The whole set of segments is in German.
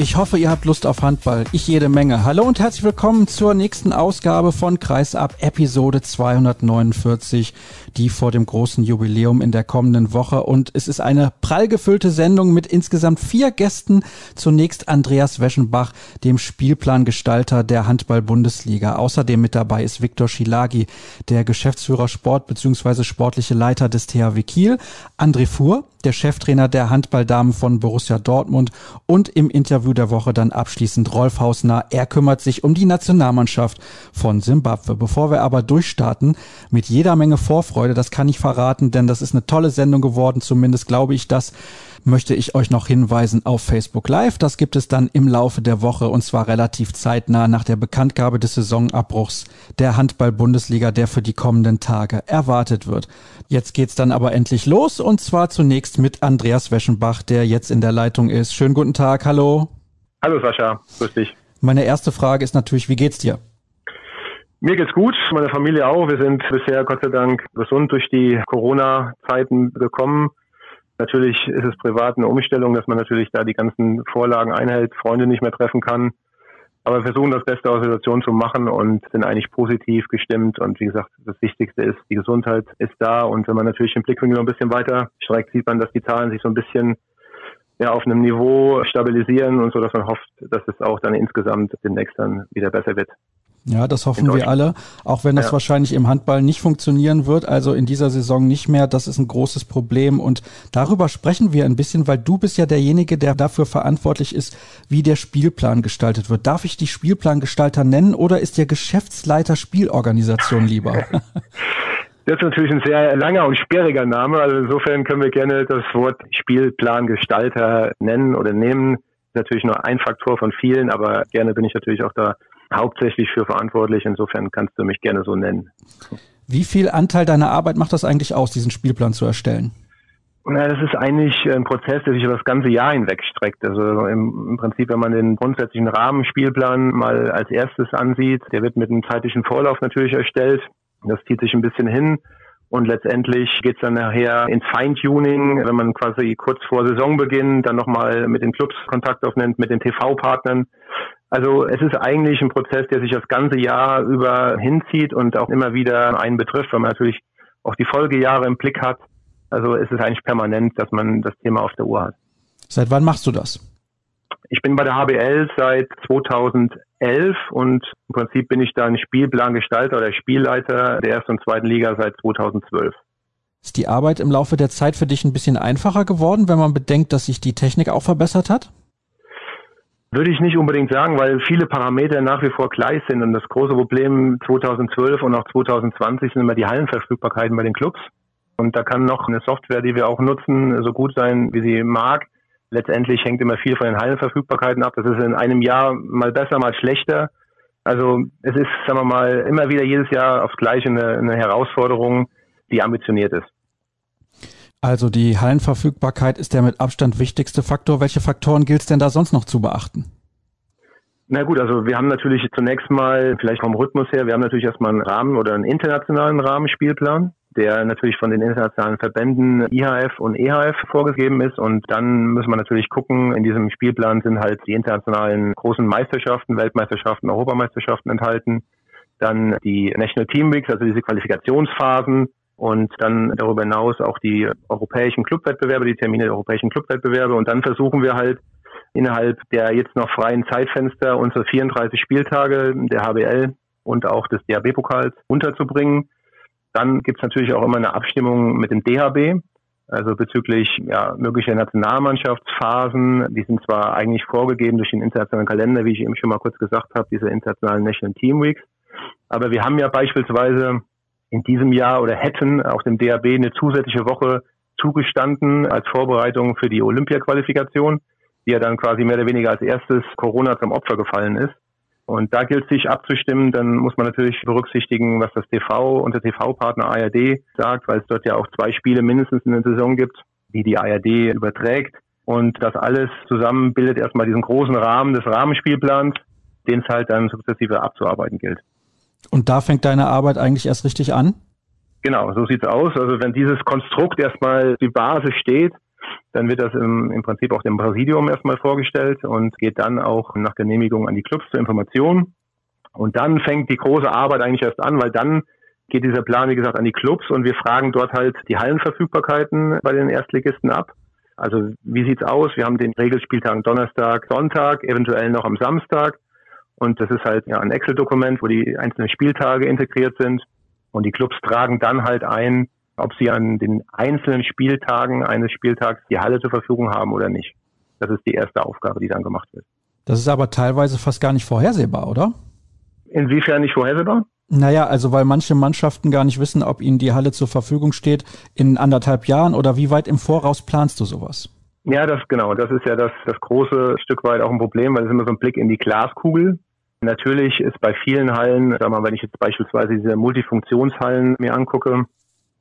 Ich hoffe, ihr habt Lust auf Handball. Ich jede Menge. Hallo und herzlich willkommen zur nächsten Ausgabe von Kreisab Episode 249, die vor dem großen Jubiläum in der kommenden Woche. Und es ist eine prall gefüllte Sendung mit insgesamt vier Gästen. Zunächst Andreas Weschenbach, dem Spielplangestalter der Handball-Bundesliga. Außerdem mit dabei ist Viktor Schilagi, der Geschäftsführer Sport bzw. sportliche Leiter des THW Kiel. André Fuhr, der Cheftrainer der Handballdamen von Borussia Dortmund und im Interview der Woche dann abschließend Rolf Hausner. Er kümmert sich um die Nationalmannschaft von Simbabwe. Bevor wir aber durchstarten, mit jeder Menge Vorfreude, das kann ich verraten, denn das ist eine tolle Sendung geworden, zumindest glaube ich das möchte ich euch noch hinweisen auf Facebook Live. Das gibt es dann im Laufe der Woche und zwar relativ zeitnah nach der Bekanntgabe des Saisonabbruchs der Handball-Bundesliga, der für die kommenden Tage erwartet wird. Jetzt geht's dann aber endlich los und zwar zunächst mit Andreas Weschenbach, der jetzt in der Leitung ist. Schönen guten Tag, hallo. Hallo Sascha, grüß dich. Meine erste Frage ist natürlich, wie geht's dir? Mir geht's gut, meine Familie auch. Wir sind bisher Gott sei Dank gesund durch die Corona-Zeiten gekommen. Natürlich ist es privat eine Umstellung, dass man natürlich da die ganzen Vorlagen einhält, Freunde nicht mehr treffen kann. Aber wir versuchen das Beste aus der Situation zu machen und sind eigentlich positiv gestimmt. Und wie gesagt, das Wichtigste ist, die Gesundheit ist da. Und wenn man natürlich den Blickwinkel noch ein bisschen weiter streckt, sieht man, dass die Zahlen sich so ein bisschen ja, auf einem Niveau stabilisieren und so, dass man hofft, dass es auch dann insgesamt demnächst dann wieder besser wird. Ja, das hoffen wir alle, auch wenn das ja. wahrscheinlich im Handball nicht funktionieren wird, also in dieser Saison nicht mehr. Das ist ein großes Problem und darüber sprechen wir ein bisschen, weil du bist ja derjenige, der dafür verantwortlich ist, wie der Spielplan gestaltet wird. Darf ich dich Spielplangestalter nennen oder ist der Geschäftsleiter Spielorganisation lieber? Das ist natürlich ein sehr langer und sperriger Name. Also insofern können wir gerne das Wort Spielplangestalter nennen oder nehmen. Natürlich nur ein Faktor von vielen, aber gerne bin ich natürlich auch da hauptsächlich für verantwortlich. Insofern kannst du mich gerne so nennen. Wie viel Anteil deiner Arbeit macht das eigentlich aus, diesen Spielplan zu erstellen? Na, das ist eigentlich ein Prozess, der sich über das ganze Jahr hinweg streckt. Also im, im, Prinzip, wenn man den grundsätzlichen Rahmenspielplan mal als erstes ansieht, der wird mit einem zeitlichen Vorlauf natürlich erstellt. Das zieht sich ein bisschen hin. Und letztendlich geht's dann nachher ins Feintuning, wenn man quasi kurz vor Saisonbeginn dann nochmal mit den Clubs Kontakt aufnimmt, mit den TV-Partnern, also es ist eigentlich ein Prozess, der sich das ganze Jahr über hinzieht und auch immer wieder einen betrifft, weil man natürlich auch die Folgejahre im Blick hat. Also es ist eigentlich permanent, dass man das Thema auf der Uhr hat. Seit wann machst du das? Ich bin bei der HBL seit 2011 und im Prinzip bin ich dann Spielplangestalter oder Spielleiter der ersten und zweiten Liga seit 2012. Ist die Arbeit im Laufe der Zeit für dich ein bisschen einfacher geworden, wenn man bedenkt, dass sich die Technik auch verbessert hat? Würde ich nicht unbedingt sagen, weil viele Parameter nach wie vor gleich sind. Und das große Problem 2012 und auch 2020 sind immer die Hallenverfügbarkeiten bei den Clubs. Und da kann noch eine Software, die wir auch nutzen, so gut sein, wie sie mag. Letztendlich hängt immer viel von den Hallenverfügbarkeiten ab. Das ist in einem Jahr mal besser, mal schlechter. Also es ist, sagen wir mal, immer wieder jedes Jahr aufs Gleiche eine, eine Herausforderung, die ambitioniert ist. Also die Hallenverfügbarkeit ist der mit Abstand wichtigste Faktor. Welche Faktoren gilt es denn da sonst noch zu beachten? Na gut, also wir haben natürlich zunächst mal, vielleicht vom Rhythmus her, wir haben natürlich erstmal einen Rahmen oder einen internationalen Rahmenspielplan, der natürlich von den internationalen Verbänden IHF und EHF vorgegeben ist. Und dann müssen wir natürlich gucken, in diesem Spielplan sind halt die internationalen großen Meisterschaften, Weltmeisterschaften, Europameisterschaften enthalten. Dann die National Team Weeks, also diese Qualifikationsphasen, und dann darüber hinaus auch die europäischen Clubwettbewerbe, die Termine der europäischen Clubwettbewerbe. Und dann versuchen wir halt innerhalb der jetzt noch freien Zeitfenster unsere 34 Spieltage der HBL und auch des DHB-Pokals unterzubringen. Dann gibt's natürlich auch immer eine Abstimmung mit dem DHB, also bezüglich ja, möglicher Nationalmannschaftsphasen. Die sind zwar eigentlich vorgegeben durch den internationalen Kalender, wie ich eben schon mal kurz gesagt habe, diese internationalen National Team Weeks. Aber wir haben ja beispielsweise in diesem Jahr oder hätten auch dem DAB eine zusätzliche Woche zugestanden als Vorbereitung für die Olympia-Qualifikation, die ja dann quasi mehr oder weniger als erstes Corona zum Opfer gefallen ist. Und da gilt sich abzustimmen, dann muss man natürlich berücksichtigen, was das TV und der TV-Partner ARD sagt, weil es dort ja auch zwei Spiele mindestens in der Saison gibt, die die ARD überträgt. Und das alles zusammen bildet erstmal diesen großen Rahmen des Rahmenspielplans, den es halt dann sukzessive abzuarbeiten gilt. Und da fängt deine Arbeit eigentlich erst richtig an? Genau, so sieht's aus. Also wenn dieses Konstrukt erstmal die Basis steht, dann wird das im, im Prinzip auch dem Präsidium erstmal vorgestellt und geht dann auch nach Genehmigung an die Clubs zur Information. Und dann fängt die große Arbeit eigentlich erst an, weil dann geht dieser Plan, wie gesagt, an die Clubs und wir fragen dort halt die Hallenverfügbarkeiten bei den Erstligisten ab. Also wie sieht's aus? Wir haben den Regelspieltag Donnerstag, Sonntag, eventuell noch am Samstag. Und das ist halt ja ein Excel-Dokument, wo die einzelnen Spieltage integriert sind. Und die Clubs tragen dann halt ein, ob sie an den einzelnen Spieltagen eines Spieltags die Halle zur Verfügung haben oder nicht. Das ist die erste Aufgabe, die dann gemacht wird. Das ist aber teilweise fast gar nicht vorhersehbar, oder? Inwiefern nicht vorhersehbar? Naja, also weil manche Mannschaften gar nicht wissen, ob ihnen die Halle zur Verfügung steht in anderthalb Jahren oder wie weit im Voraus planst du sowas? Ja, das genau. Das ist ja das, das große Stück weit auch ein Problem, weil es immer so ein Blick in die Glaskugel. Natürlich ist bei vielen Hallen, sag mal, wenn ich jetzt beispielsweise diese Multifunktionshallen mir angucke,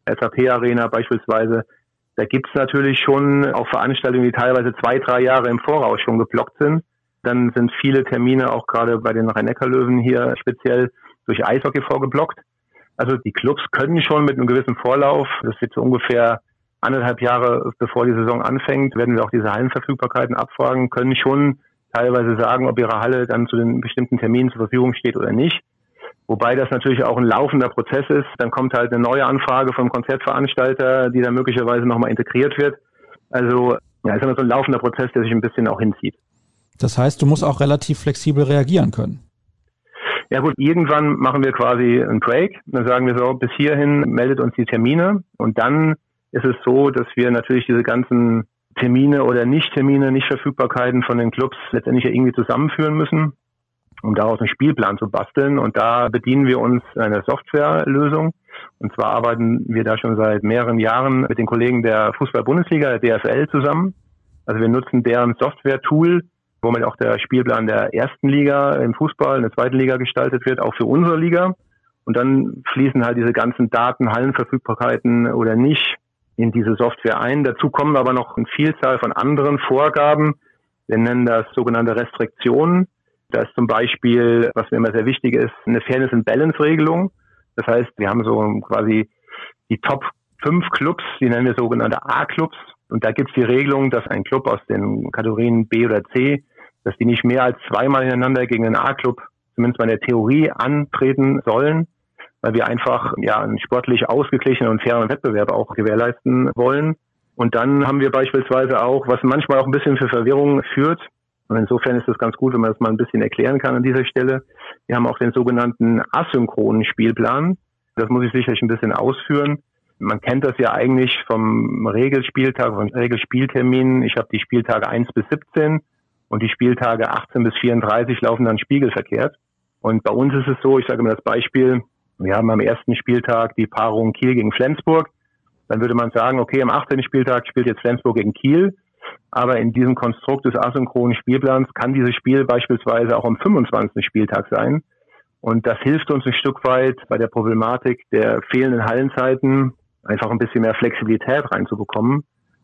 SAP Arena beispielsweise, da gibt's natürlich schon auch Veranstaltungen, die teilweise zwei, drei Jahre im Voraus schon geblockt sind. Dann sind viele Termine auch gerade bei den Rhein-Neckar-Löwen hier speziell durch Eishockey vorgeblockt. Also die Clubs können schon mit einem gewissen Vorlauf, das wird so ungefähr anderthalb Jahre bevor die Saison anfängt, werden wir auch diese Hallenverfügbarkeiten abfragen, können schon teilweise sagen, ob ihre Halle dann zu den bestimmten Terminen zur Verfügung steht oder nicht. Wobei das natürlich auch ein laufender Prozess ist. Dann kommt halt eine neue Anfrage vom Konzertveranstalter, die dann möglicherweise nochmal integriert wird. Also ja, ist immer so ein laufender Prozess, der sich ein bisschen auch hinzieht. Das heißt, du musst auch relativ flexibel reagieren können. Ja gut, irgendwann machen wir quasi einen Break. Dann sagen wir so, bis hierhin meldet uns die Termine. Und dann ist es so, dass wir natürlich diese ganzen Termine oder Nicht-Termine, Nicht-Verfügbarkeiten von den Clubs letztendlich ja irgendwie zusammenführen müssen um daraus einen Spielplan zu basteln. Und da bedienen wir uns einer Softwarelösung. Und zwar arbeiten wir da schon seit mehreren Jahren mit den Kollegen der Fußball-Bundesliga, der DFL, zusammen. Also wir nutzen deren Software-Tool, womit auch der Spielplan der ersten Liga im Fußball, in der zweiten Liga gestaltet wird, auch für unsere Liga. Und dann fließen halt diese ganzen Daten, Hallenverfügbarkeiten oder nicht in diese Software ein. Dazu kommen aber noch eine Vielzahl von anderen Vorgaben. Wir nennen das sogenannte Restriktionen. Da ist zum Beispiel, was mir immer sehr wichtig ist, eine Fairness and Balance Regelung. Das heißt, wir haben so quasi die Top 5 Clubs, die nennen wir sogenannte A-Clubs. Und da gibt es die Regelung, dass ein Club aus den Kategorien B oder C, dass die nicht mehr als zweimal hintereinander gegen einen A-Club, zumindest mal in der Theorie, antreten sollen, weil wir einfach ja einen sportlich ausgeglichenen und fairen Wettbewerb auch gewährleisten wollen. Und dann haben wir beispielsweise auch, was manchmal auch ein bisschen für Verwirrung führt, und insofern ist es ganz gut, wenn man das mal ein bisschen erklären kann an dieser Stelle. Wir haben auch den sogenannten asynchronen Spielplan. Das muss ich sicherlich ein bisschen ausführen. Man kennt das ja eigentlich vom Regelspieltag, von Regelspielterminen. Ich habe die Spieltage 1 bis 17 und die Spieltage 18 bis 34 laufen dann spiegelverkehrt. Und bei uns ist es so, ich sage mal das Beispiel, wir haben am ersten Spieltag die Paarung Kiel gegen Flensburg. Dann würde man sagen, okay, am 18. Spieltag spielt jetzt Flensburg gegen Kiel. Aber in diesem Konstrukt des asynchronen Spielplans kann dieses Spiel beispielsweise auch am 25. Spieltag sein. Und das hilft uns ein Stück weit bei der Problematik der fehlenden Hallenzeiten einfach ein bisschen mehr Flexibilität reinzubekommen,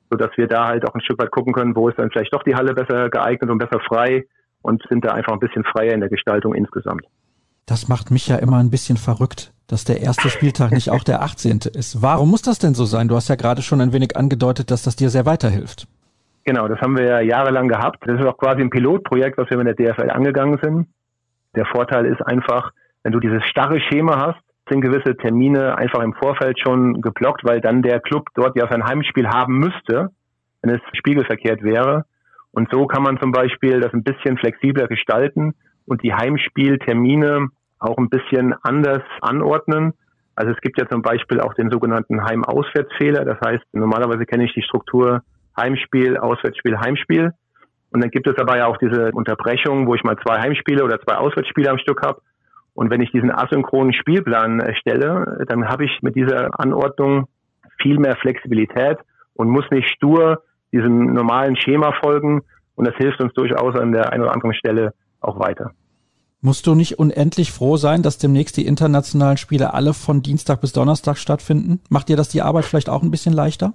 sodass wir da halt auch ein Stück weit gucken können, wo ist dann vielleicht doch die Halle besser geeignet und besser frei und sind da einfach ein bisschen freier in der Gestaltung insgesamt. Das macht mich ja immer ein bisschen verrückt, dass der erste Spieltag nicht auch der 18. ist. Warum muss das denn so sein? Du hast ja gerade schon ein wenig angedeutet, dass das dir sehr weiterhilft. Genau, das haben wir ja jahrelang gehabt. Das ist auch quasi ein Pilotprojekt, was wir mit der DFL angegangen sind. Der Vorteil ist einfach, wenn du dieses starre Schema hast, sind gewisse Termine einfach im Vorfeld schon geblockt, weil dann der Club dort ja sein Heimspiel haben müsste, wenn es spiegelverkehrt wäre. Und so kann man zum Beispiel das ein bisschen flexibler gestalten und die Heimspieltermine auch ein bisschen anders anordnen. Also es gibt ja zum Beispiel auch den sogenannten Heim-Auswärtsfehler. Das heißt, normalerweise kenne ich die Struktur Heimspiel, Auswärtsspiel, Heimspiel. Und dann gibt es aber ja auch diese Unterbrechung, wo ich mal zwei Heimspiele oder zwei Auswärtsspiele am Stück habe. Und wenn ich diesen asynchronen Spielplan erstelle, dann habe ich mit dieser Anordnung viel mehr Flexibilität und muss nicht stur diesem normalen Schema folgen. Und das hilft uns durchaus an der einen oder anderen Stelle auch weiter. Musst du nicht unendlich froh sein, dass demnächst die internationalen Spiele alle von Dienstag bis Donnerstag stattfinden? Macht dir das die Arbeit vielleicht auch ein bisschen leichter?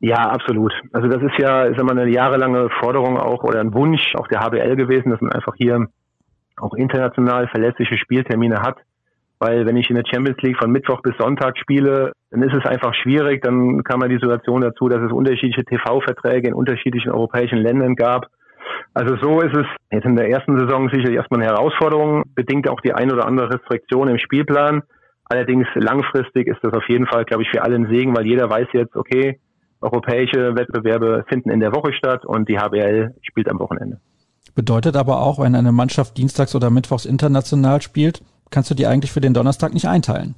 Ja, absolut. Also das ist ja, ist immer eine jahrelange Forderung auch oder ein Wunsch auch der HBL gewesen, dass man einfach hier auch international verlässliche Spieltermine hat. Weil wenn ich in der Champions League von Mittwoch bis Sonntag spiele, dann ist es einfach schwierig. Dann kam man die Situation dazu, dass es unterschiedliche TV-Verträge in unterschiedlichen europäischen Ländern gab. Also so ist es jetzt in der ersten Saison sicherlich erstmal eine Herausforderung, bedingt auch die ein oder andere Restriktion im Spielplan. Allerdings langfristig ist das auf jeden Fall, glaube ich, für alle ein Segen, weil jeder weiß jetzt, okay, europäische Wettbewerbe finden in der Woche statt und die HBL spielt am Wochenende. Bedeutet aber auch, wenn eine Mannschaft dienstags oder mittwochs international spielt, kannst du die eigentlich für den Donnerstag nicht einteilen.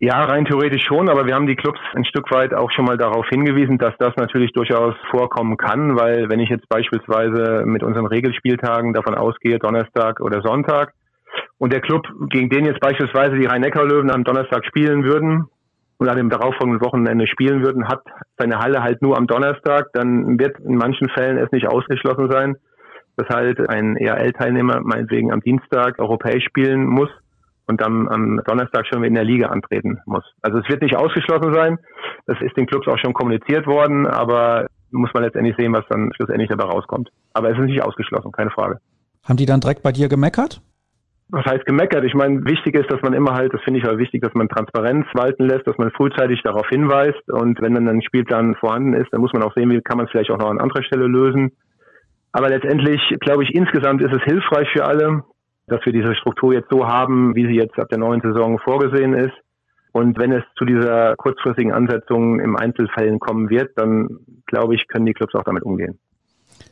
Ja, rein theoretisch schon, aber wir haben die Clubs ein Stück weit auch schon mal darauf hingewiesen, dass das natürlich durchaus vorkommen kann, weil wenn ich jetzt beispielsweise mit unseren Regelspieltagen davon ausgehe, Donnerstag oder Sonntag, und der Club, gegen den jetzt beispielsweise die Rhein-Neckar-Löwen am Donnerstag spielen würden und an dem darauffolgenden Wochenende spielen würden, hat seine Halle halt nur am Donnerstag, dann wird in manchen Fällen es nicht ausgeschlossen sein, dass halt ein ERL-Teilnehmer meinetwegen am Dienstag europäisch spielen muss und dann am Donnerstag schon in der Liga antreten muss. Also es wird nicht ausgeschlossen sein. Das ist den Clubs auch schon kommuniziert worden, aber muss man letztendlich sehen, was dann schlussendlich dabei rauskommt. Aber es ist nicht ausgeschlossen, keine Frage. Haben die dann direkt bei dir gemeckert? Was heißt gemeckert? Ich meine, wichtig ist, dass man immer halt, das finde ich halt wichtig, dass man Transparenz walten lässt, dass man frühzeitig darauf hinweist und wenn dann ein Spielplan vorhanden ist, dann muss man auch sehen, wie kann man es vielleicht auch noch an anderer Stelle lösen. Aber letztendlich, glaube ich, insgesamt ist es hilfreich für alle, dass wir diese Struktur jetzt so haben, wie sie jetzt ab der neuen Saison vorgesehen ist. Und wenn es zu dieser kurzfristigen Ansetzung im Einzelfällen kommen wird, dann glaube ich, können die Clubs auch damit umgehen.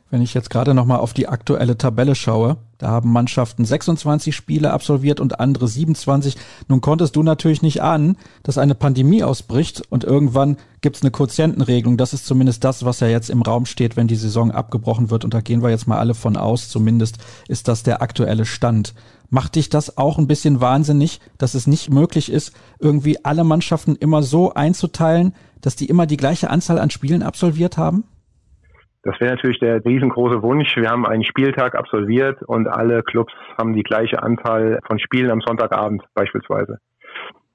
Wenn ich jetzt gerade nochmal auf die aktuelle Tabelle schaue, da haben Mannschaften 26 Spiele absolviert und andere 27. Nun konntest du natürlich nicht ahnen, dass eine Pandemie ausbricht und irgendwann gibt es eine Quotientenregelung. Das ist zumindest das, was ja jetzt im Raum steht, wenn die Saison abgebrochen wird. Und da gehen wir jetzt mal alle von aus. Zumindest ist das der aktuelle Stand. Macht dich das auch ein bisschen wahnsinnig, dass es nicht möglich ist, irgendwie alle Mannschaften immer so einzuteilen, dass die immer die gleiche Anzahl an Spielen absolviert haben? Das wäre natürlich der riesengroße Wunsch. Wir haben einen Spieltag absolviert und alle Clubs haben die gleiche Anzahl von Spielen am Sonntagabend beispielsweise.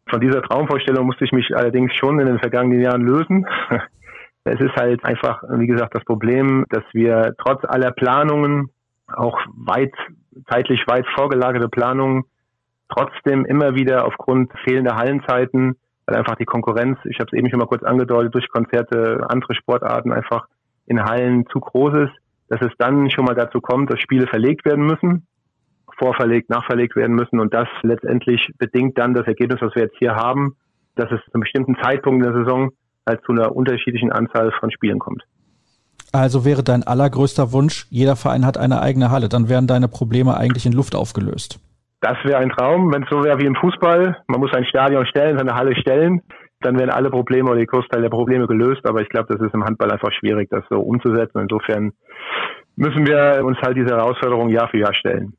Von dieser Traumvorstellung musste ich mich allerdings schon in den vergangenen Jahren lösen. Es ist halt einfach, wie gesagt, das Problem, dass wir trotz aller Planungen, auch weit, zeitlich weit vorgelagerte Planungen, trotzdem immer wieder aufgrund fehlender Hallenzeiten, weil einfach die Konkurrenz, ich habe es eben schon mal kurz angedeutet, durch Konzerte, andere Sportarten einfach in Hallen zu groß ist, dass es dann schon mal dazu kommt, dass Spiele verlegt werden müssen, vorverlegt, nachverlegt werden müssen und das letztendlich bedingt dann das Ergebnis, was wir jetzt hier haben, dass es zu einem bestimmten Zeitpunkt in der Saison halt zu einer unterschiedlichen Anzahl von Spielen kommt. Also wäre dein allergrößter Wunsch, jeder Verein hat eine eigene Halle, dann wären deine Probleme eigentlich in Luft aufgelöst. Das wäre ein Traum, wenn es so wäre wie im Fußball. Man muss ein Stadion stellen, seine Halle stellen dann werden alle Probleme oder die Großteil der Probleme gelöst. Aber ich glaube, das ist im Handball einfach schwierig, das so umzusetzen. Insofern müssen wir uns halt diese Herausforderung Jahr für Jahr stellen.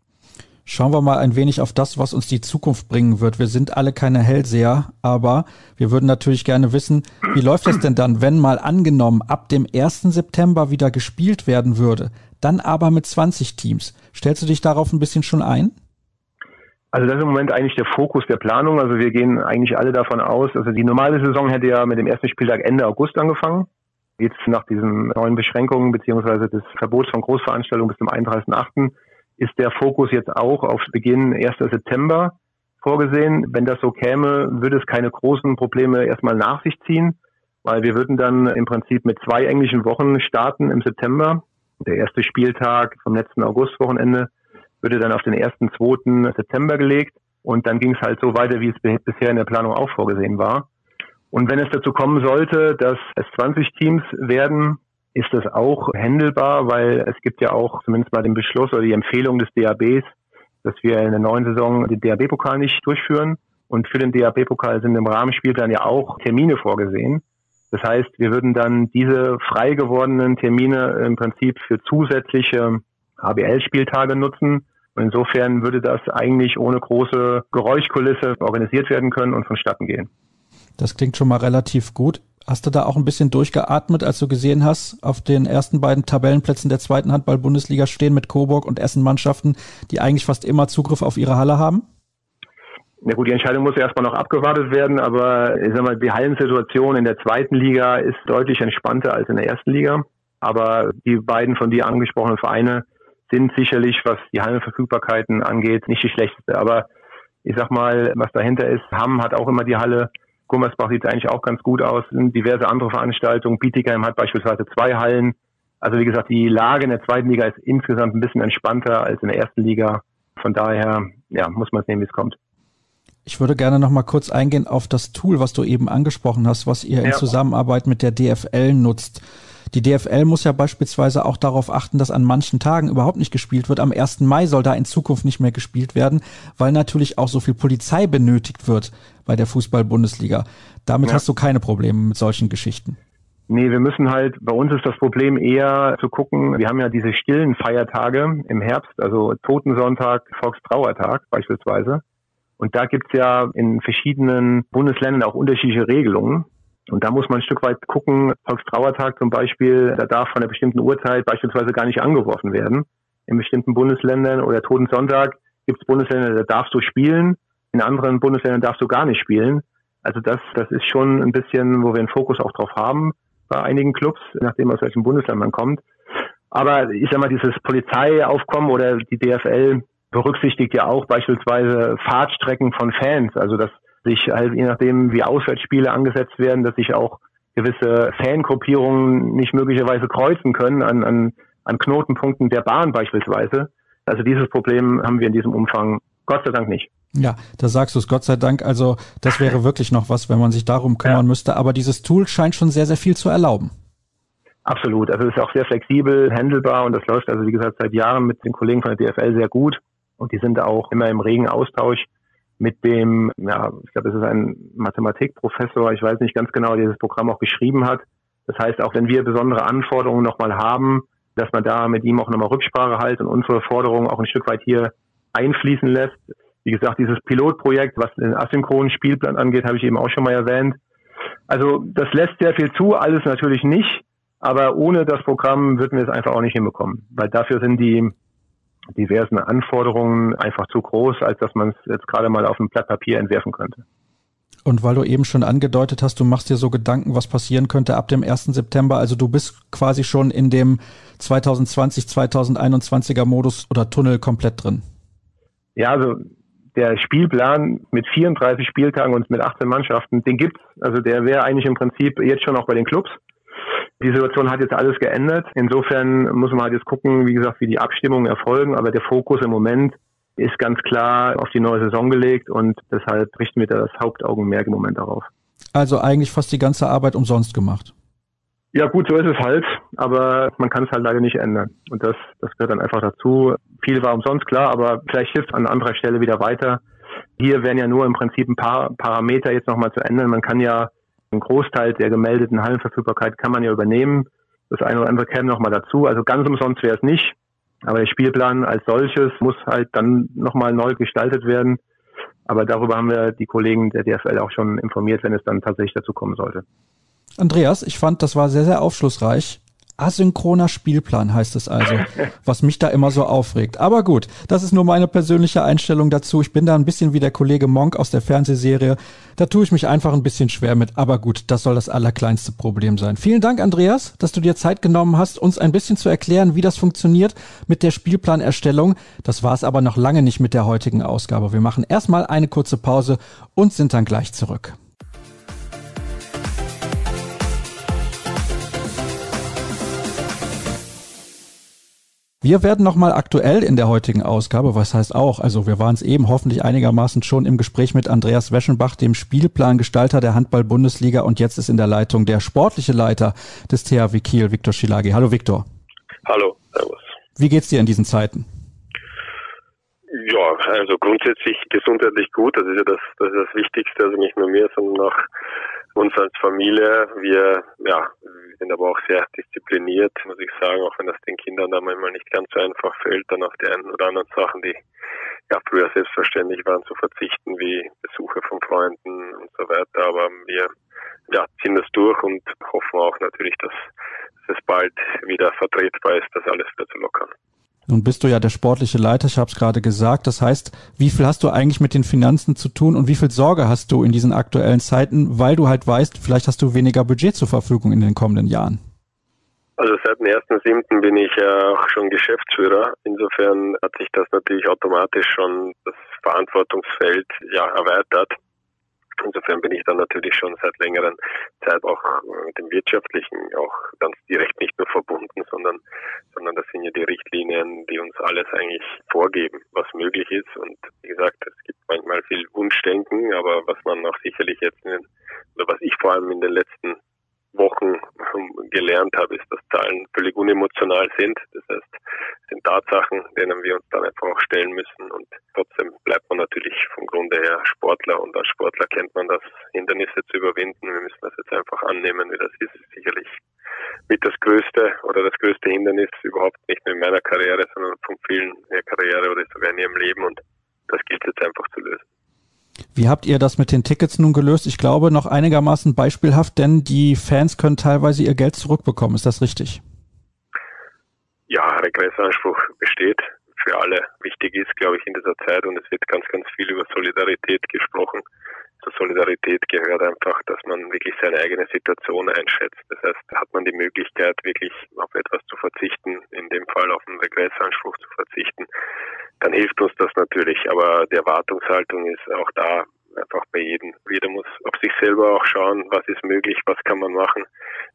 Schauen wir mal ein wenig auf das, was uns die Zukunft bringen wird. Wir sind alle keine Hellseher, aber wir würden natürlich gerne wissen, wie läuft es denn dann, wenn mal angenommen ab dem 1. September wieder gespielt werden würde, dann aber mit 20 Teams. Stellst du dich darauf ein bisschen schon ein? Also das ist im Moment eigentlich der Fokus der Planung. Also wir gehen eigentlich alle davon aus, also die normale Saison hätte ja mit dem ersten Spieltag Ende August angefangen. Jetzt nach diesen neuen Beschränkungen beziehungsweise des Verbots von Großveranstaltungen bis zum 31.8. ist der Fokus jetzt auch auf Beginn 1. September vorgesehen. Wenn das so käme, würde es keine großen Probleme erstmal nach sich ziehen, weil wir würden dann im Prinzip mit zwei englischen Wochen starten im September. Der erste Spieltag vom letzten Augustwochenende würde dann auf den 1.2. September gelegt und dann ging es halt so weiter, wie es bisher in der Planung auch vorgesehen war. Und wenn es dazu kommen sollte, dass es 20 Teams werden, ist das auch händelbar, weil es gibt ja auch zumindest mal den Beschluss oder die Empfehlung des DABs, dass wir in der neuen Saison den DAB-Pokal nicht durchführen. Und für den DAB-Pokal sind im Rahmenspielplan ja auch Termine vorgesehen. Das heißt, wir würden dann diese frei gewordenen Termine im Prinzip für zusätzliche HBL-Spieltage nutzen und insofern würde das eigentlich ohne große Geräuschkulisse organisiert werden können und vonstatten gehen. Das klingt schon mal relativ gut. Hast du da auch ein bisschen durchgeatmet, als du gesehen hast, auf den ersten beiden Tabellenplätzen der zweiten Handball-Bundesliga stehen mit Coburg und Essen-Mannschaften, die eigentlich fast immer Zugriff auf ihre Halle haben? Ja gut, die Entscheidung muss erstmal noch abgewartet werden, aber ich sag mal, die Hallensituation in der zweiten Liga ist deutlich entspannter als in der ersten Liga. Aber die beiden von dir angesprochenen Vereine sind sicherlich, was die Hallenverfügbarkeiten angeht, nicht die schlechteste. Aber ich sag mal, was dahinter ist, Hamm hat auch immer die Halle. Gummersbach sieht eigentlich auch ganz gut aus. Sind diverse andere Veranstaltungen. Bietigheim hat beispielsweise zwei Hallen. Also wie gesagt, die Lage in der zweiten Liga ist insgesamt ein bisschen entspannter als in der ersten Liga. Von daher, ja, muss man es nehmen, wie es kommt. Ich würde gerne noch mal kurz eingehen auf das Tool, was du eben angesprochen hast, was ihr in Zusammenarbeit mit der DFL nutzt. Die DFL muss ja beispielsweise auch darauf achten, dass an manchen Tagen überhaupt nicht gespielt wird. Am 1. Mai soll da in Zukunft nicht mehr gespielt werden, weil natürlich auch so viel Polizei benötigt wird bei der Fußball-Bundesliga. Damit ja. hast du keine Probleme mit solchen Geschichten. Nee, wir müssen halt, bei uns ist das Problem eher zu gucken, wir haben ja diese stillen Feiertage im Herbst, also Totensonntag, Volkstrauertag beispielsweise. Und da gibt's ja in verschiedenen Bundesländern auch unterschiedliche Regelungen. Und da muss man ein Stück weit gucken, Volkstrauertag zum Beispiel, da darf von einer bestimmten Uhrzeit beispielsweise gar nicht angeworfen werden. In bestimmten Bundesländern oder Totensonntag gibt es Bundesländer, da darfst du spielen, in anderen Bundesländern darfst du gar nicht spielen. Also das, das ist schon ein bisschen, wo wir einen Fokus auch drauf haben bei einigen Clubs, nachdem aus welchem Bundesland man kommt. Aber ich sag mal, dieses Polizeiaufkommen oder die DFL berücksichtigt ja auch beispielsweise Fahrtstrecken von Fans. Also dass sich halt je nachdem, wie Auswärtsspiele angesetzt werden, dass sich auch gewisse Fangruppierungen nicht möglicherweise kreuzen können an, an, an Knotenpunkten der Bahn beispielsweise. Also dieses Problem haben wir in diesem Umfang Gott sei Dank nicht. Ja, da sagst du es, Gott sei Dank. Also das wäre wirklich noch was, wenn man sich darum kümmern ja. müsste. Aber dieses Tool scheint schon sehr, sehr viel zu erlauben. Absolut. Also es ist auch sehr flexibel, handelbar und das läuft also, wie gesagt, seit Jahren mit den Kollegen von der DFL sehr gut. Und die sind auch immer im regen Austausch mit dem, ja, ich glaube, es ist ein Mathematikprofessor, ich weiß nicht ganz genau, der dieses Programm auch geschrieben hat. Das heißt, auch wenn wir besondere Anforderungen nochmal haben, dass man da mit ihm auch nochmal Rücksprache halt und unsere Forderungen auch ein Stück weit hier einfließen lässt. Wie gesagt, dieses Pilotprojekt, was den asynchronen Spielplan angeht, habe ich eben auch schon mal erwähnt. Also das lässt sehr viel zu, alles natürlich nicht, aber ohne das Programm würden wir es einfach auch nicht hinbekommen, weil dafür sind die diversen Anforderungen einfach zu groß, als dass man es jetzt gerade mal auf ein Blatt Papier entwerfen könnte. Und weil du eben schon angedeutet hast, du machst dir so Gedanken, was passieren könnte ab dem 1. September. Also du bist quasi schon in dem 2020, 2021er Modus oder Tunnel komplett drin. Ja, also der Spielplan mit 34 Spieltagen und mit 18 Mannschaften, den gibt's. Also der wäre eigentlich im Prinzip jetzt schon auch bei den Clubs. Die Situation hat jetzt alles geändert. Insofern muss man halt jetzt gucken, wie gesagt, wie die Abstimmungen erfolgen. Aber der Fokus im Moment ist ganz klar auf die neue Saison gelegt und deshalb richten wir da das Hauptaugenmerk im Moment darauf. Also eigentlich fast die ganze Arbeit umsonst gemacht. Ja gut, so ist es halt, aber man kann es halt leider nicht ändern. Und das, das gehört dann einfach dazu. Viel war umsonst, klar, aber vielleicht hilft es an anderer Stelle wieder weiter. Hier werden ja nur im Prinzip ein paar Parameter jetzt nochmal zu ändern. Man kann ja ein Großteil der gemeldeten Hallenverfügbarkeit kann man ja übernehmen. Das eine oder andere käme nochmal dazu. Also ganz umsonst wäre es nicht. Aber der Spielplan als solches muss halt dann nochmal neu gestaltet werden. Aber darüber haben wir die Kollegen der DFL auch schon informiert, wenn es dann tatsächlich dazu kommen sollte. Andreas, ich fand, das war sehr, sehr aufschlussreich. Asynchroner Spielplan heißt es also, was mich da immer so aufregt. Aber gut, das ist nur meine persönliche Einstellung dazu. Ich bin da ein bisschen wie der Kollege Monk aus der Fernsehserie. Da tue ich mich einfach ein bisschen schwer mit. Aber gut, das soll das allerkleinste Problem sein. Vielen Dank, Andreas, dass du dir Zeit genommen hast, uns ein bisschen zu erklären, wie das funktioniert mit der Spielplanerstellung. Das war es aber noch lange nicht mit der heutigen Ausgabe. Wir machen erstmal eine kurze Pause und sind dann gleich zurück. Wir werden nochmal aktuell in der heutigen Ausgabe, was heißt auch, also wir waren es eben hoffentlich einigermaßen schon im Gespräch mit Andreas Weschenbach, dem Spielplangestalter der Handball-Bundesliga und jetzt ist in der Leitung der sportliche Leiter des THW Kiel, Viktor Schilagi. Hallo Viktor. Hallo, servus. Wie geht's dir in diesen Zeiten? Ja, also grundsätzlich gesundheitlich gut, das ist ja das, das, ist das Wichtigste, also nicht nur mir, sondern auch uns als Familie. Wir, ja, sind aber auch sehr diszipliniert, muss ich sagen, auch wenn das den Kindern da manchmal nicht ganz so einfach fällt, dann auf die einen oder anderen Sachen, die ja früher selbstverständlich waren, zu verzichten, wie Besuche von Freunden und so weiter. Aber wir ja, ziehen das durch und hoffen auch natürlich, dass es bald wieder vertretbar ist, das alles wieder zu lockern. Nun bist du ja der sportliche Leiter, ich habe es gerade gesagt. Das heißt, wie viel hast du eigentlich mit den Finanzen zu tun und wie viel Sorge hast du in diesen aktuellen Zeiten, weil du halt weißt, vielleicht hast du weniger Budget zur Verfügung in den kommenden Jahren? Also seit dem 1.7. bin ich ja auch schon Geschäftsführer. Insofern hat sich das natürlich automatisch schon das Verantwortungsfeld ja erweitert. Insofern bin ich dann natürlich schon seit längerer Zeit auch mit dem Wirtschaftlichen auch ganz direkt nicht nur verbunden, sondern, sondern das sind ja die Richtlinien, die uns alles eigentlich vorgeben, was möglich ist. Und wie gesagt, es gibt manchmal viel Wunschdenken, aber was man auch sicherlich jetzt, in, oder was ich vor allem in den letzten Wochen gelernt habe, ist, dass Zahlen völlig unemotional sind. Das heißt, sind Tatsachen, denen wir uns dann einfach auch stellen müssen. Und trotzdem bleibt man natürlich vom Grunde her Sportler. Und als Sportler kennt man das, Hindernisse zu überwinden. Wir müssen das jetzt einfach annehmen, wie das ist. Sicherlich mit das größte oder das größte Hindernis überhaupt nicht nur in meiner Karriere, sondern von vielen in der Karriere oder sogar in ihrem Leben. Und das gilt jetzt einfach zu lösen. Wie habt ihr das mit den Tickets nun gelöst? Ich glaube noch einigermaßen beispielhaft, denn die Fans können teilweise ihr Geld zurückbekommen. Ist das richtig? Ja, Regressanspruch besteht für alle. Wichtig ist, glaube ich, in dieser Zeit und es wird ganz, ganz viel über Solidarität gesprochen. Zur Solidarität gehört einfach, dass man wirklich seine eigene Situation einschätzt. Das heißt, hat man die Möglichkeit, wirklich auf etwas zu verzichten, in dem Fall auf einen Regressanspruch zu verzichten, dann hilft uns das natürlich. Aber die Erwartungshaltung ist auch da einfach bei jedem. Jeder muss auf sich selber auch schauen, was ist möglich, was kann man machen.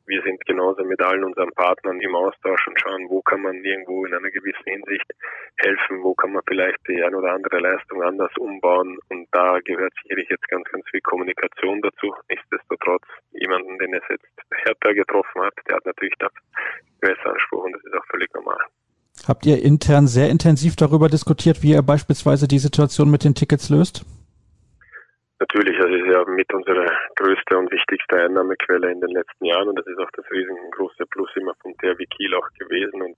Wir sind genauso mit allen unseren Partnern im Austausch und schauen, wo kann man irgendwo in einer gewissen Hinsicht helfen, wo kann man vielleicht die ein oder andere Leistung anders umbauen. Und da gehört sicherlich jetzt ganz, ganz viel Kommunikation dazu. Nichtsdestotrotz, jemanden, den es jetzt härter getroffen hat, der hat natürlich da Anspruch und das ist auch völlig normal. Habt ihr intern sehr intensiv darüber diskutiert, wie ihr beispielsweise die Situation mit den Tickets löst? Natürlich, das ist ja mit unserer größte und wichtigste Einnahmequelle in den letzten Jahren und das ist auch das riesengroße Plus immer von THW Kiel auch gewesen und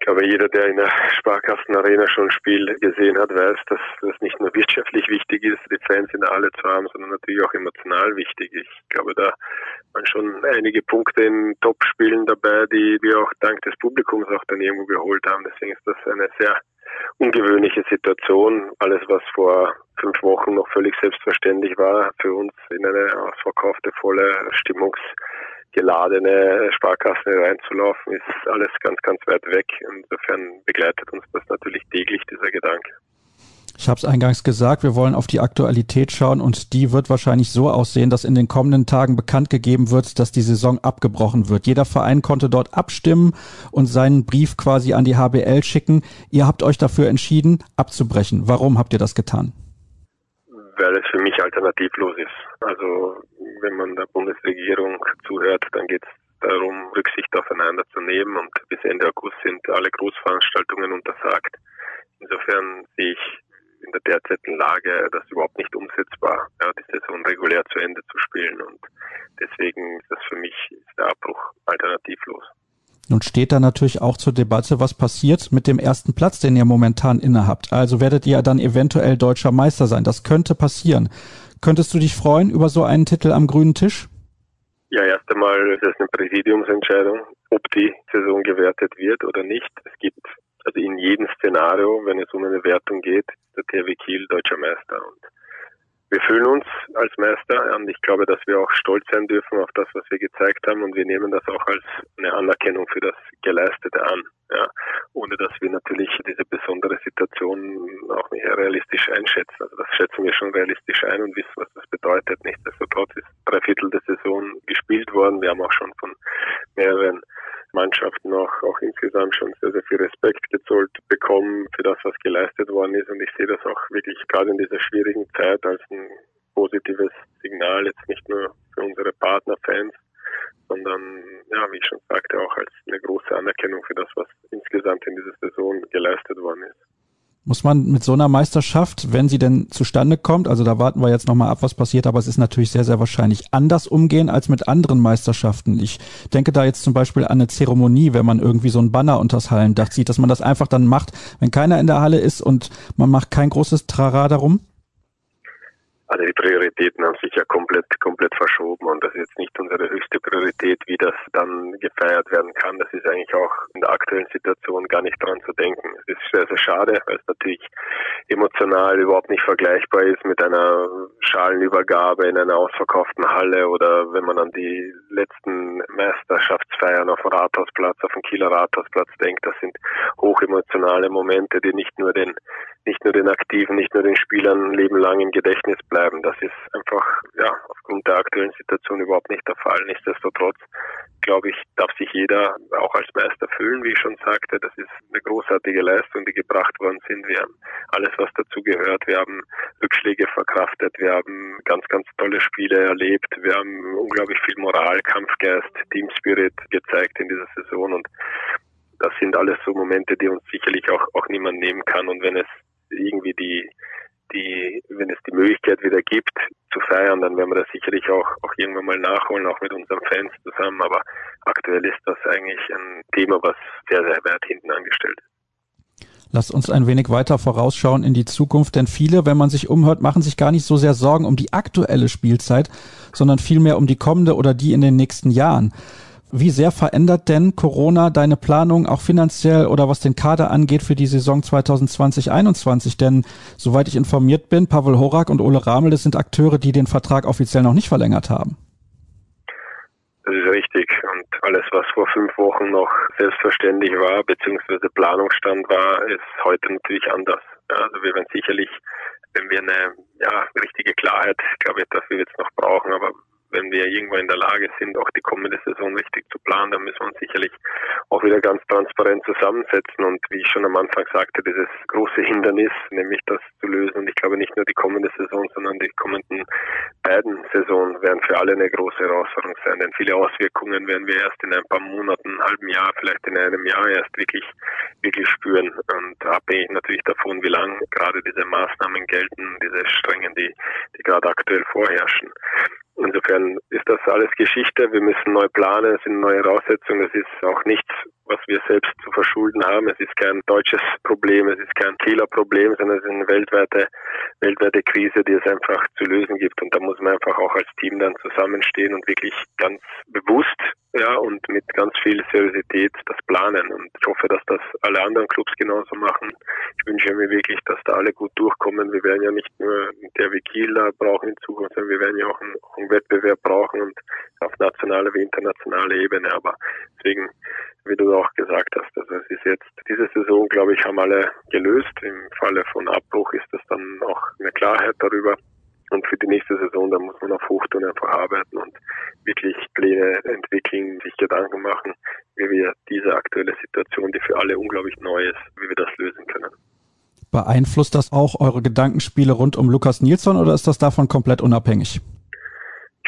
ich glaube, jeder, der in der Sparkassenarena schon ein Spiel gesehen hat, weiß, dass das nicht nur wirtschaftlich wichtig ist, die Fans in der Halle zu haben, sondern natürlich auch emotional wichtig. Ich glaube, da waren schon einige Punkte in Top-Spielen dabei, die wir auch dank des Publikums auch dann irgendwo geholt haben. Deswegen ist das eine sehr ungewöhnliche Situation. Alles, was vor fünf Wochen noch völlig selbstverständlich war, für uns in eine ausverkaufte, volle Stimmungs geladene Sparkasse reinzulaufen, ist alles ganz, ganz weit weg. Insofern begleitet uns das natürlich täglich, dieser Gedanke. Ich habe es eingangs gesagt, wir wollen auf die Aktualität schauen und die wird wahrscheinlich so aussehen, dass in den kommenden Tagen bekannt gegeben wird, dass die Saison abgebrochen wird. Jeder Verein konnte dort abstimmen und seinen Brief quasi an die HBL schicken. Ihr habt euch dafür entschieden, abzubrechen. Warum habt ihr das getan? Weil es für mich alternativlos ist. Also wenn man der Bundesregierung zuhört, dann geht es darum, Rücksicht aufeinander zu nehmen und bis Ende August sind alle Großveranstaltungen untersagt. Insofern sehe ich in der derzeitigen Lage das überhaupt nicht umsetzbar, ja, die Saison regulär zu Ende zu spielen und deswegen ist das für mich der Abbruch alternativlos. Nun steht da natürlich auch zur Debatte, was passiert mit dem ersten Platz, den ihr momentan innehabt. Also werdet ihr dann eventuell deutscher Meister sein. Das könnte passieren. Könntest du dich freuen über so einen Titel am grünen Tisch? Ja, erst einmal ist es eine Präsidiumsentscheidung, ob die Saison gewertet wird oder nicht. Es gibt also in jedem Szenario, wenn es um eine Wertung geht, der THW Kiel deutscher Meister. Und wir fühlen uns als Meister und ich glaube, dass wir auch stolz sein dürfen auf das, was wir gezeigt haben und wir nehmen das auch als eine Anerkennung für das Geleistete an. Ja, ohne dass wir natürlich diese besondere Situation auch nicht realistisch einschätzen. Also das schätzen wir schon realistisch ein und wissen, was das bedeutet. Nichtsdestotrotz ist drei Viertel der Saison gespielt worden. Wir haben auch schon von mehreren Mannschaften auch, auch insgesamt schon sehr, sehr viel Respekt gezollt bekommen für das, was geleistet worden ist. Und ich sehe das auch wirklich gerade in dieser schwierigen Zeit als ein positives Signal, jetzt nicht nur für unsere Partnerfans, sondern, ja, wie ich schon sagte, auch als eine große Anerkennung für das, was insgesamt in dieser Saison geleistet worden ist. Muss man mit so einer Meisterschaft, wenn sie denn zustande kommt, also da warten wir jetzt nochmal ab, was passiert, aber es ist natürlich sehr, sehr wahrscheinlich, anders umgehen als mit anderen Meisterschaften. Ich denke da jetzt zum Beispiel an eine Zeremonie, wenn man irgendwie so ein Banner unters Hallendach zieht, dass man das einfach dann macht, wenn keiner in der Halle ist und man macht kein großes Trara darum. Also die Prioritäten haben sich ja komplett, komplett verschoben und das ist jetzt nicht unsere höchste Priorität, wie das dann gefeiert werden kann. Das ist eigentlich auch in der aktuellen Situation gar nicht dran zu denken. Es ist sehr, sehr schade, weil es natürlich emotional überhaupt nicht vergleichbar ist mit einer Schalenübergabe in einer ausverkauften Halle oder wenn man an die letzten Meisterschaftsfeiern auf dem Rathausplatz, auf dem Kieler Rathausplatz denkt. Das sind hochemotionale Momente, die nicht nur den nicht nur den Aktiven, nicht nur den Spielern lebenlang im Gedächtnis bleiben. Das ist einfach ja aufgrund der aktuellen Situation überhaupt nicht der Fall. Nichtsdestotrotz glaube ich, darf sich jeder auch als Meister fühlen, wie ich schon sagte. Das ist eine großartige Leistung, die gebracht worden sind. Wir haben alles, was dazu gehört. Wir haben Rückschläge verkraftet. Wir haben ganz, ganz tolle Spiele erlebt. Wir haben unglaublich viel Moral, Kampfgeist, Teamspirit gezeigt in dieser Saison und das sind alles so Momente, die uns sicherlich auch, auch niemand nehmen kann. Und wenn es irgendwie die, die, wenn es die Möglichkeit wieder gibt, zu feiern, dann werden wir das sicherlich auch, auch irgendwann mal nachholen, auch mit unseren Fans zusammen. Aber aktuell ist das eigentlich ein Thema, was sehr, sehr weit hinten angestellt ist. Lasst uns ein wenig weiter vorausschauen in die Zukunft, denn viele, wenn man sich umhört, machen sich gar nicht so sehr Sorgen um die aktuelle Spielzeit, sondern vielmehr um die kommende oder die in den nächsten Jahren. Wie sehr verändert denn Corona deine Planung auch finanziell oder was den Kader angeht für die Saison 2020-21? Denn soweit ich informiert bin, Pavel Horak und Ole Ramel, das sind Akteure, die den Vertrag offiziell noch nicht verlängert haben. Das ist richtig. Und alles, was vor fünf Wochen noch selbstverständlich war, beziehungsweise Planungsstand war, ist heute natürlich anders. Also wir werden sicherlich, wenn wir eine ja, richtige Klarheit, glaube ich, dafür jetzt noch brauchen, aber wenn wir irgendwann in der Lage sind, auch die kommende Saison richtig zu planen, dann müssen wir uns sicherlich auch wieder ganz transparent zusammensetzen und wie ich schon am Anfang sagte, dieses große Hindernis, nämlich das zu lösen. Und ich glaube nicht nur die kommende Saison, sondern die kommenden beiden Saisonen werden für alle eine große Herausforderung sein, denn viele Auswirkungen werden wir erst in ein paar Monaten, einem halben Jahr, vielleicht in einem Jahr erst wirklich, wirklich spüren. Und abhängig natürlich davon, wie lang gerade diese Maßnahmen gelten, diese strengen, die, die gerade aktuell vorherrschen. Insofern ist das alles Geschichte. Wir müssen neu planen, es sind neue Voraussetzungen. Es ist auch nichts, was wir selbst zu verschulden haben. Es ist kein deutsches Problem, es ist kein Kieler Problem, sondern es ist eine weltweite, weltweite Krise, die es einfach zu lösen gibt. Und da muss man einfach auch als Team dann zusammenstehen und wirklich ganz bewusst ja, und mit ganz viel Seriosität das planen. Und ich hoffe, dass das alle anderen Clubs genauso machen. Ich wünsche mir wirklich, dass da alle gut durchkommen. Wir werden ja nicht nur der wie Kiel brauchen in Zukunft, sondern wir werden ja auch einen, einen Wettbewerb brauchen und auf nationaler wie internationaler Ebene. Aber deswegen, wie du auch gesagt hast, also es ist jetzt diese Saison, glaube ich, haben alle gelöst. Im Falle von Abbruch ist das dann auch eine Klarheit darüber. Und für die nächste Saison, da muss man auf Hochtouren einfach arbeiten und wirklich Pläne entwickeln, sich Gedanken machen, wie wir diese aktuelle Situation, die für alle unglaublich neu ist, wie wir das lösen können. Beeinflusst das auch eure Gedankenspiele rund um Lukas Nilsson oder ist das davon komplett unabhängig?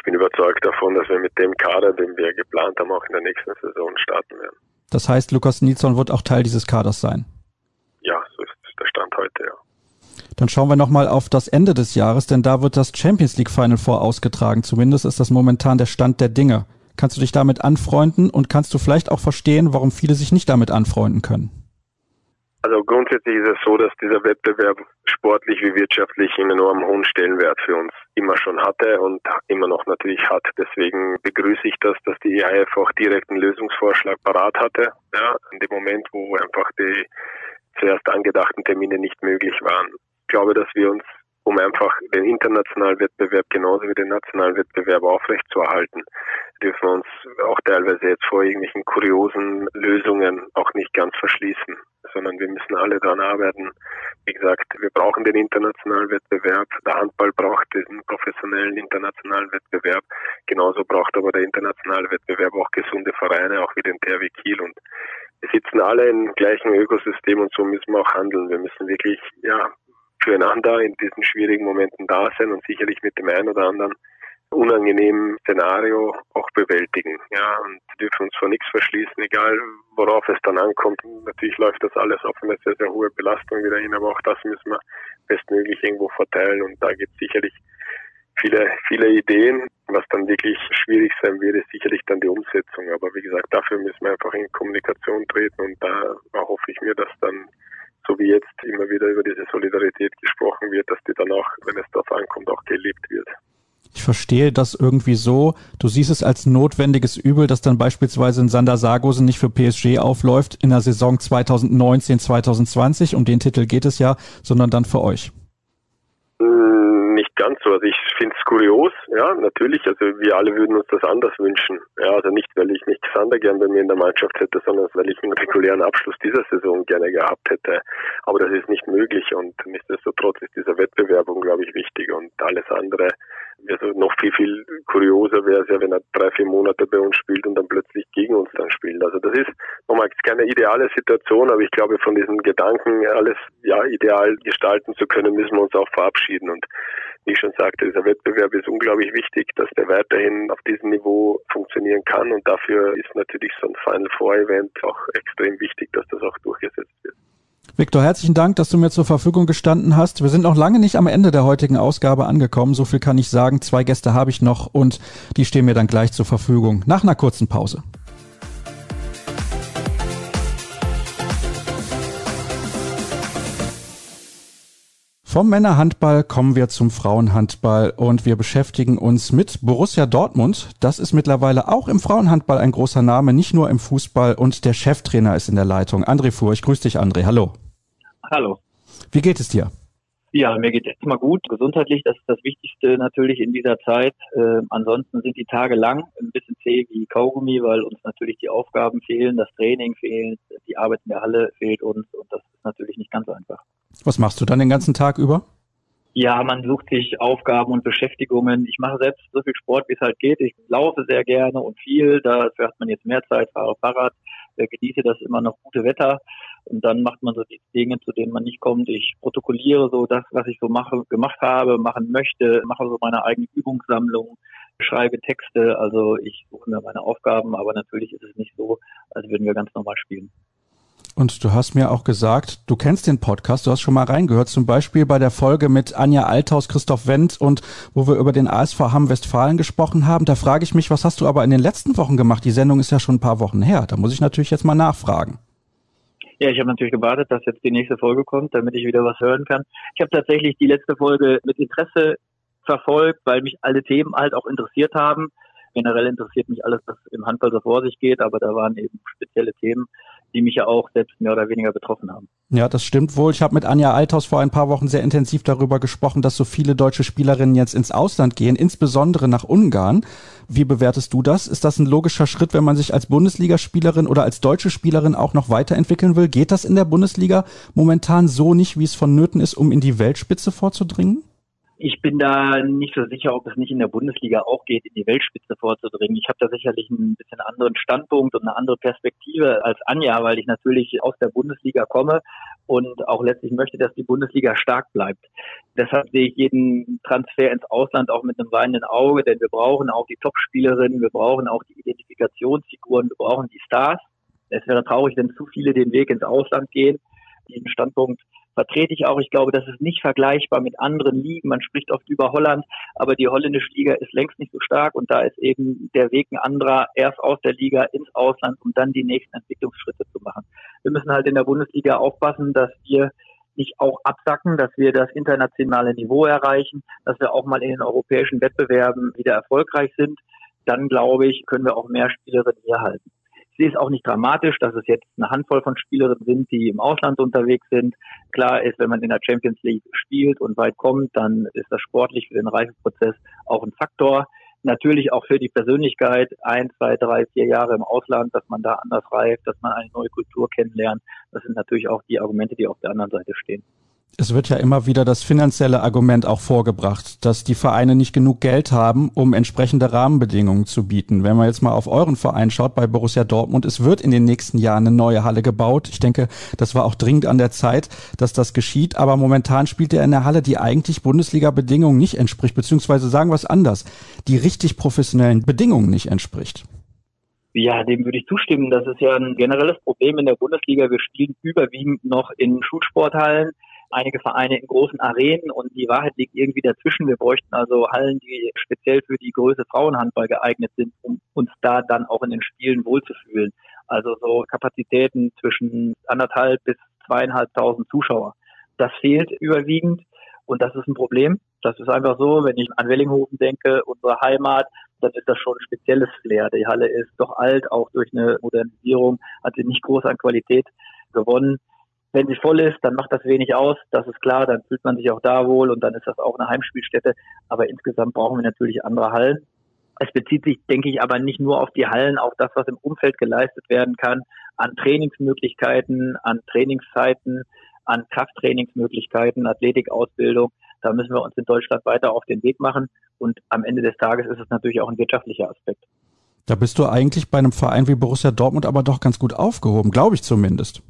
Ich bin überzeugt davon, dass wir mit dem Kader, den wir geplant haben, auch in der nächsten Saison starten werden. Das heißt, Lukas Nilsson wird auch Teil dieses Kaders sein? Ja, so ist der Stand heute, ja. Dann schauen wir nochmal auf das Ende des Jahres, denn da wird das Champions League Final Four ausgetragen. Zumindest ist das momentan der Stand der Dinge. Kannst du dich damit anfreunden und kannst du vielleicht auch verstehen, warum viele sich nicht damit anfreunden können? Also grundsätzlich ist es so, dass dieser Wettbewerb sportlich wie wirtschaftlich einen enorm hohen Stellenwert für uns immer schon hatte und immer noch natürlich hat. Deswegen begrüße ich das, dass die EIF auch direkt einen Lösungsvorschlag parat hatte. Ja, in dem Moment, wo einfach die zuerst angedachten Termine nicht möglich waren glaube, dass wir uns, um einfach den internationalen Wettbewerb genauso wie den nationalen Wettbewerb aufrechtzuerhalten, dürfen wir uns auch teilweise jetzt vor irgendwelchen kuriosen Lösungen auch nicht ganz verschließen, sondern wir müssen alle daran arbeiten. Wie gesagt, wir brauchen den internationalen Wettbewerb. Der Handball braucht diesen professionellen internationalen Wettbewerb. Genauso braucht aber der internationale Wettbewerb auch gesunde Vereine, auch wie den THW Kiel und wir sitzen alle im gleichen Ökosystem und so müssen wir auch handeln. Wir müssen wirklich, ja, füreinander in diesen schwierigen Momenten da sein und sicherlich mit dem einen oder anderen unangenehmen Szenario auch bewältigen. Ja, und dürfen uns vor nichts verschließen, egal worauf es dann ankommt. Natürlich läuft das alles auf eine sehr, sehr hohe Belastung wieder hin, aber auch das müssen wir bestmöglich irgendwo verteilen und da gibt es sicherlich viele, viele Ideen. Was dann wirklich schwierig sein wird, ist sicherlich dann die Umsetzung. Aber wie gesagt, dafür müssen wir einfach in Kommunikation treten und da hoffe ich mir, dass dann so wie jetzt immer wieder über diese Solidarität gesprochen wird, dass die dann auch, wenn es darauf ankommt, auch gelebt wird. Ich verstehe das irgendwie so. Du siehst es als notwendiges Übel, dass dann beispielsweise ein Sander Sargosen nicht für PSG aufläuft in der Saison 2019, 2020. Um den Titel geht es ja, sondern dann für euch. Hm, nicht ganz so. Also ich finde es kurios, ja, natürlich. Also wir alle würden uns das anders wünschen. Ja, also nicht, weil ich nicht Sander gern bei mir in der Mannschaft hätte, sondern weil ich einen regulären Abschluss dieser Saison gerne gehabt hätte. Aber das ist nicht möglich und nichtsdestotrotz ist dieser Wettbewerb unglaublich wichtig und alles andere also noch viel, viel kurioser wäre es ja, wenn er drei, vier Monate bei uns spielt und dann plötzlich gegen uns dann spielt. Also das ist nochmal keine ideale Situation, aber ich glaube, von diesem Gedanken, alles ja ideal gestalten zu können, müssen wir uns auch verabschieden. Und wie ich schon sagte, dieser Wettbewerb ist unglaublich wichtig, dass der weiterhin auf diesem Niveau funktionieren kann. Und dafür ist natürlich so ein Final Four Event auch extrem wichtig, dass das auch durchgesetzt wird. Viktor, herzlichen Dank, dass du mir zur Verfügung gestanden hast. Wir sind noch lange nicht am Ende der heutigen Ausgabe angekommen. So viel kann ich sagen. Zwei Gäste habe ich noch und die stehen mir dann gleich zur Verfügung nach einer kurzen Pause. Vom Männerhandball kommen wir zum Frauenhandball und wir beschäftigen uns mit Borussia Dortmund. Das ist mittlerweile auch im Frauenhandball ein großer Name, nicht nur im Fußball und der Cheftrainer ist in der Leitung. André Fuhr, ich grüße dich, André. Hallo. Hallo. Wie geht es dir? Ja, mir geht es erstmal gut. Gesundheitlich, das ist das Wichtigste natürlich in dieser Zeit. Äh, ansonsten sind die Tage lang, ein bisschen zäh wie Kaugummi, weil uns natürlich die Aufgaben fehlen, das Training fehlt, die Arbeit in der Halle fehlt uns und das ist natürlich nicht ganz einfach. Was machst du dann den ganzen Tag über? Ja, man sucht sich Aufgaben und Beschäftigungen. Ich mache selbst so viel Sport, wie es halt geht. Ich laufe sehr gerne und viel. Dafür hat man jetzt mehr Zeit, fahre Fahrrad, genieße das immer noch gute Wetter. Und dann macht man so die Dinge, zu denen man nicht kommt. Ich protokolliere so das, was ich so mache, gemacht habe, machen möchte, mache so meine eigene Übungssammlung, schreibe Texte. Also ich suche mir meine Aufgaben, aber natürlich ist es nicht so, als würden wir ganz normal spielen. Und du hast mir auch gesagt, du kennst den Podcast, du hast schon mal reingehört, zum Beispiel bei der Folge mit Anja Althaus, Christoph Wendt und wo wir über den ASV Hamm Westfalen gesprochen haben. Da frage ich mich, was hast du aber in den letzten Wochen gemacht? Die Sendung ist ja schon ein paar Wochen her. Da muss ich natürlich jetzt mal nachfragen. Ja, ich habe natürlich gewartet, dass jetzt die nächste Folge kommt, damit ich wieder was hören kann. Ich habe tatsächlich die letzte Folge mit Interesse verfolgt, weil mich alle Themen halt auch interessiert haben. Generell interessiert mich alles, was im Handball so vor sich geht, aber da waren eben spezielle Themen, die mich ja auch selbst mehr oder weniger betroffen haben. Ja, das stimmt wohl. Ich habe mit Anja Althaus vor ein paar Wochen sehr intensiv darüber gesprochen, dass so viele deutsche Spielerinnen jetzt ins Ausland gehen, insbesondere nach Ungarn. Wie bewertest du das? Ist das ein logischer Schritt, wenn man sich als Bundesligaspielerin oder als deutsche Spielerin auch noch weiterentwickeln will? Geht das in der Bundesliga momentan so nicht, wie es vonnöten ist, um in die Weltspitze vorzudringen? Ich bin da nicht so sicher, ob es nicht in der Bundesliga auch geht, in die Weltspitze vorzudringen. Ich habe da sicherlich ein bisschen anderen Standpunkt und eine andere Perspektive als Anja, weil ich natürlich aus der Bundesliga komme und auch letztlich möchte, dass die Bundesliga stark bleibt. Deshalb sehe ich jeden Transfer ins Ausland auch mit einem weinenden Auge, denn wir brauchen auch die Topspielerinnen, wir brauchen auch die Identifikationsfiguren, wir brauchen die Stars. Es wäre traurig, wenn zu viele den Weg ins Ausland gehen. Diesen Standpunkt vertrete ich auch. Ich glaube, das ist nicht vergleichbar mit anderen Ligen. Man spricht oft über Holland, aber die holländische Liga ist längst nicht so stark und da ist eben der Weg ein anderer, erst aus der Liga ins Ausland, um dann die nächsten Entwicklungsschritte zu machen. Wir müssen halt in der Bundesliga aufpassen, dass wir nicht auch absacken, dass wir das internationale Niveau erreichen, dass wir auch mal in den europäischen Wettbewerben wieder erfolgreich sind. Dann glaube ich, können wir auch mehr Spielerinnen hier halten. Ich sehe es auch nicht dramatisch, dass es jetzt eine Handvoll von Spielerinnen sind, die im Ausland unterwegs sind. Klar ist, wenn man in der Champions League spielt und weit kommt, dann ist das sportlich für den Reifeprozess auch ein Faktor. Natürlich auch für die Persönlichkeit ein, zwei, drei, vier Jahre im Ausland, dass man da anders reift, dass man eine neue Kultur kennenlernt. Das sind natürlich auch die Argumente, die auf der anderen Seite stehen. Es wird ja immer wieder das finanzielle Argument auch vorgebracht, dass die Vereine nicht genug Geld haben, um entsprechende Rahmenbedingungen zu bieten. Wenn man jetzt mal auf euren Verein schaut, bei Borussia Dortmund, es wird in den nächsten Jahren eine neue Halle gebaut. Ich denke, das war auch dringend an der Zeit, dass das geschieht. Aber momentan spielt er in der Halle, die eigentlich Bundesliga-Bedingungen nicht entspricht, beziehungsweise sagen wir es anders, die richtig professionellen Bedingungen nicht entspricht. Ja, dem würde ich zustimmen. Das ist ja ein generelles Problem in der Bundesliga. Wir spielen überwiegend noch in Schulsporthallen einige Vereine in großen Arenen und die Wahrheit liegt irgendwie dazwischen. Wir bräuchten also Hallen, die speziell für die Größe Frauenhandball geeignet sind, um uns da dann auch in den Spielen wohlzufühlen. Also so Kapazitäten zwischen anderthalb bis zweieinhalbtausend Zuschauer. Das fehlt überwiegend und das ist ein Problem. Das ist einfach so, wenn ich an Wellinghofen denke, unsere Heimat, dann ist das schon ein spezielles Flair. Die Halle ist doch alt, auch durch eine Modernisierung hat sie nicht groß an Qualität gewonnen. Wenn sie voll ist, dann macht das wenig aus, das ist klar, dann fühlt man sich auch da wohl und dann ist das auch eine Heimspielstätte. Aber insgesamt brauchen wir natürlich andere Hallen. Es bezieht sich, denke ich, aber nicht nur auf die Hallen, auch das, was im Umfeld geleistet werden kann, an Trainingsmöglichkeiten, an Trainingszeiten, an Krafttrainingsmöglichkeiten, Athletikausbildung. Da müssen wir uns in Deutschland weiter auf den Weg machen. Und am Ende des Tages ist es natürlich auch ein wirtschaftlicher Aspekt. Da bist du eigentlich bei einem Verein wie Borussia Dortmund aber doch ganz gut aufgehoben, glaube ich zumindest.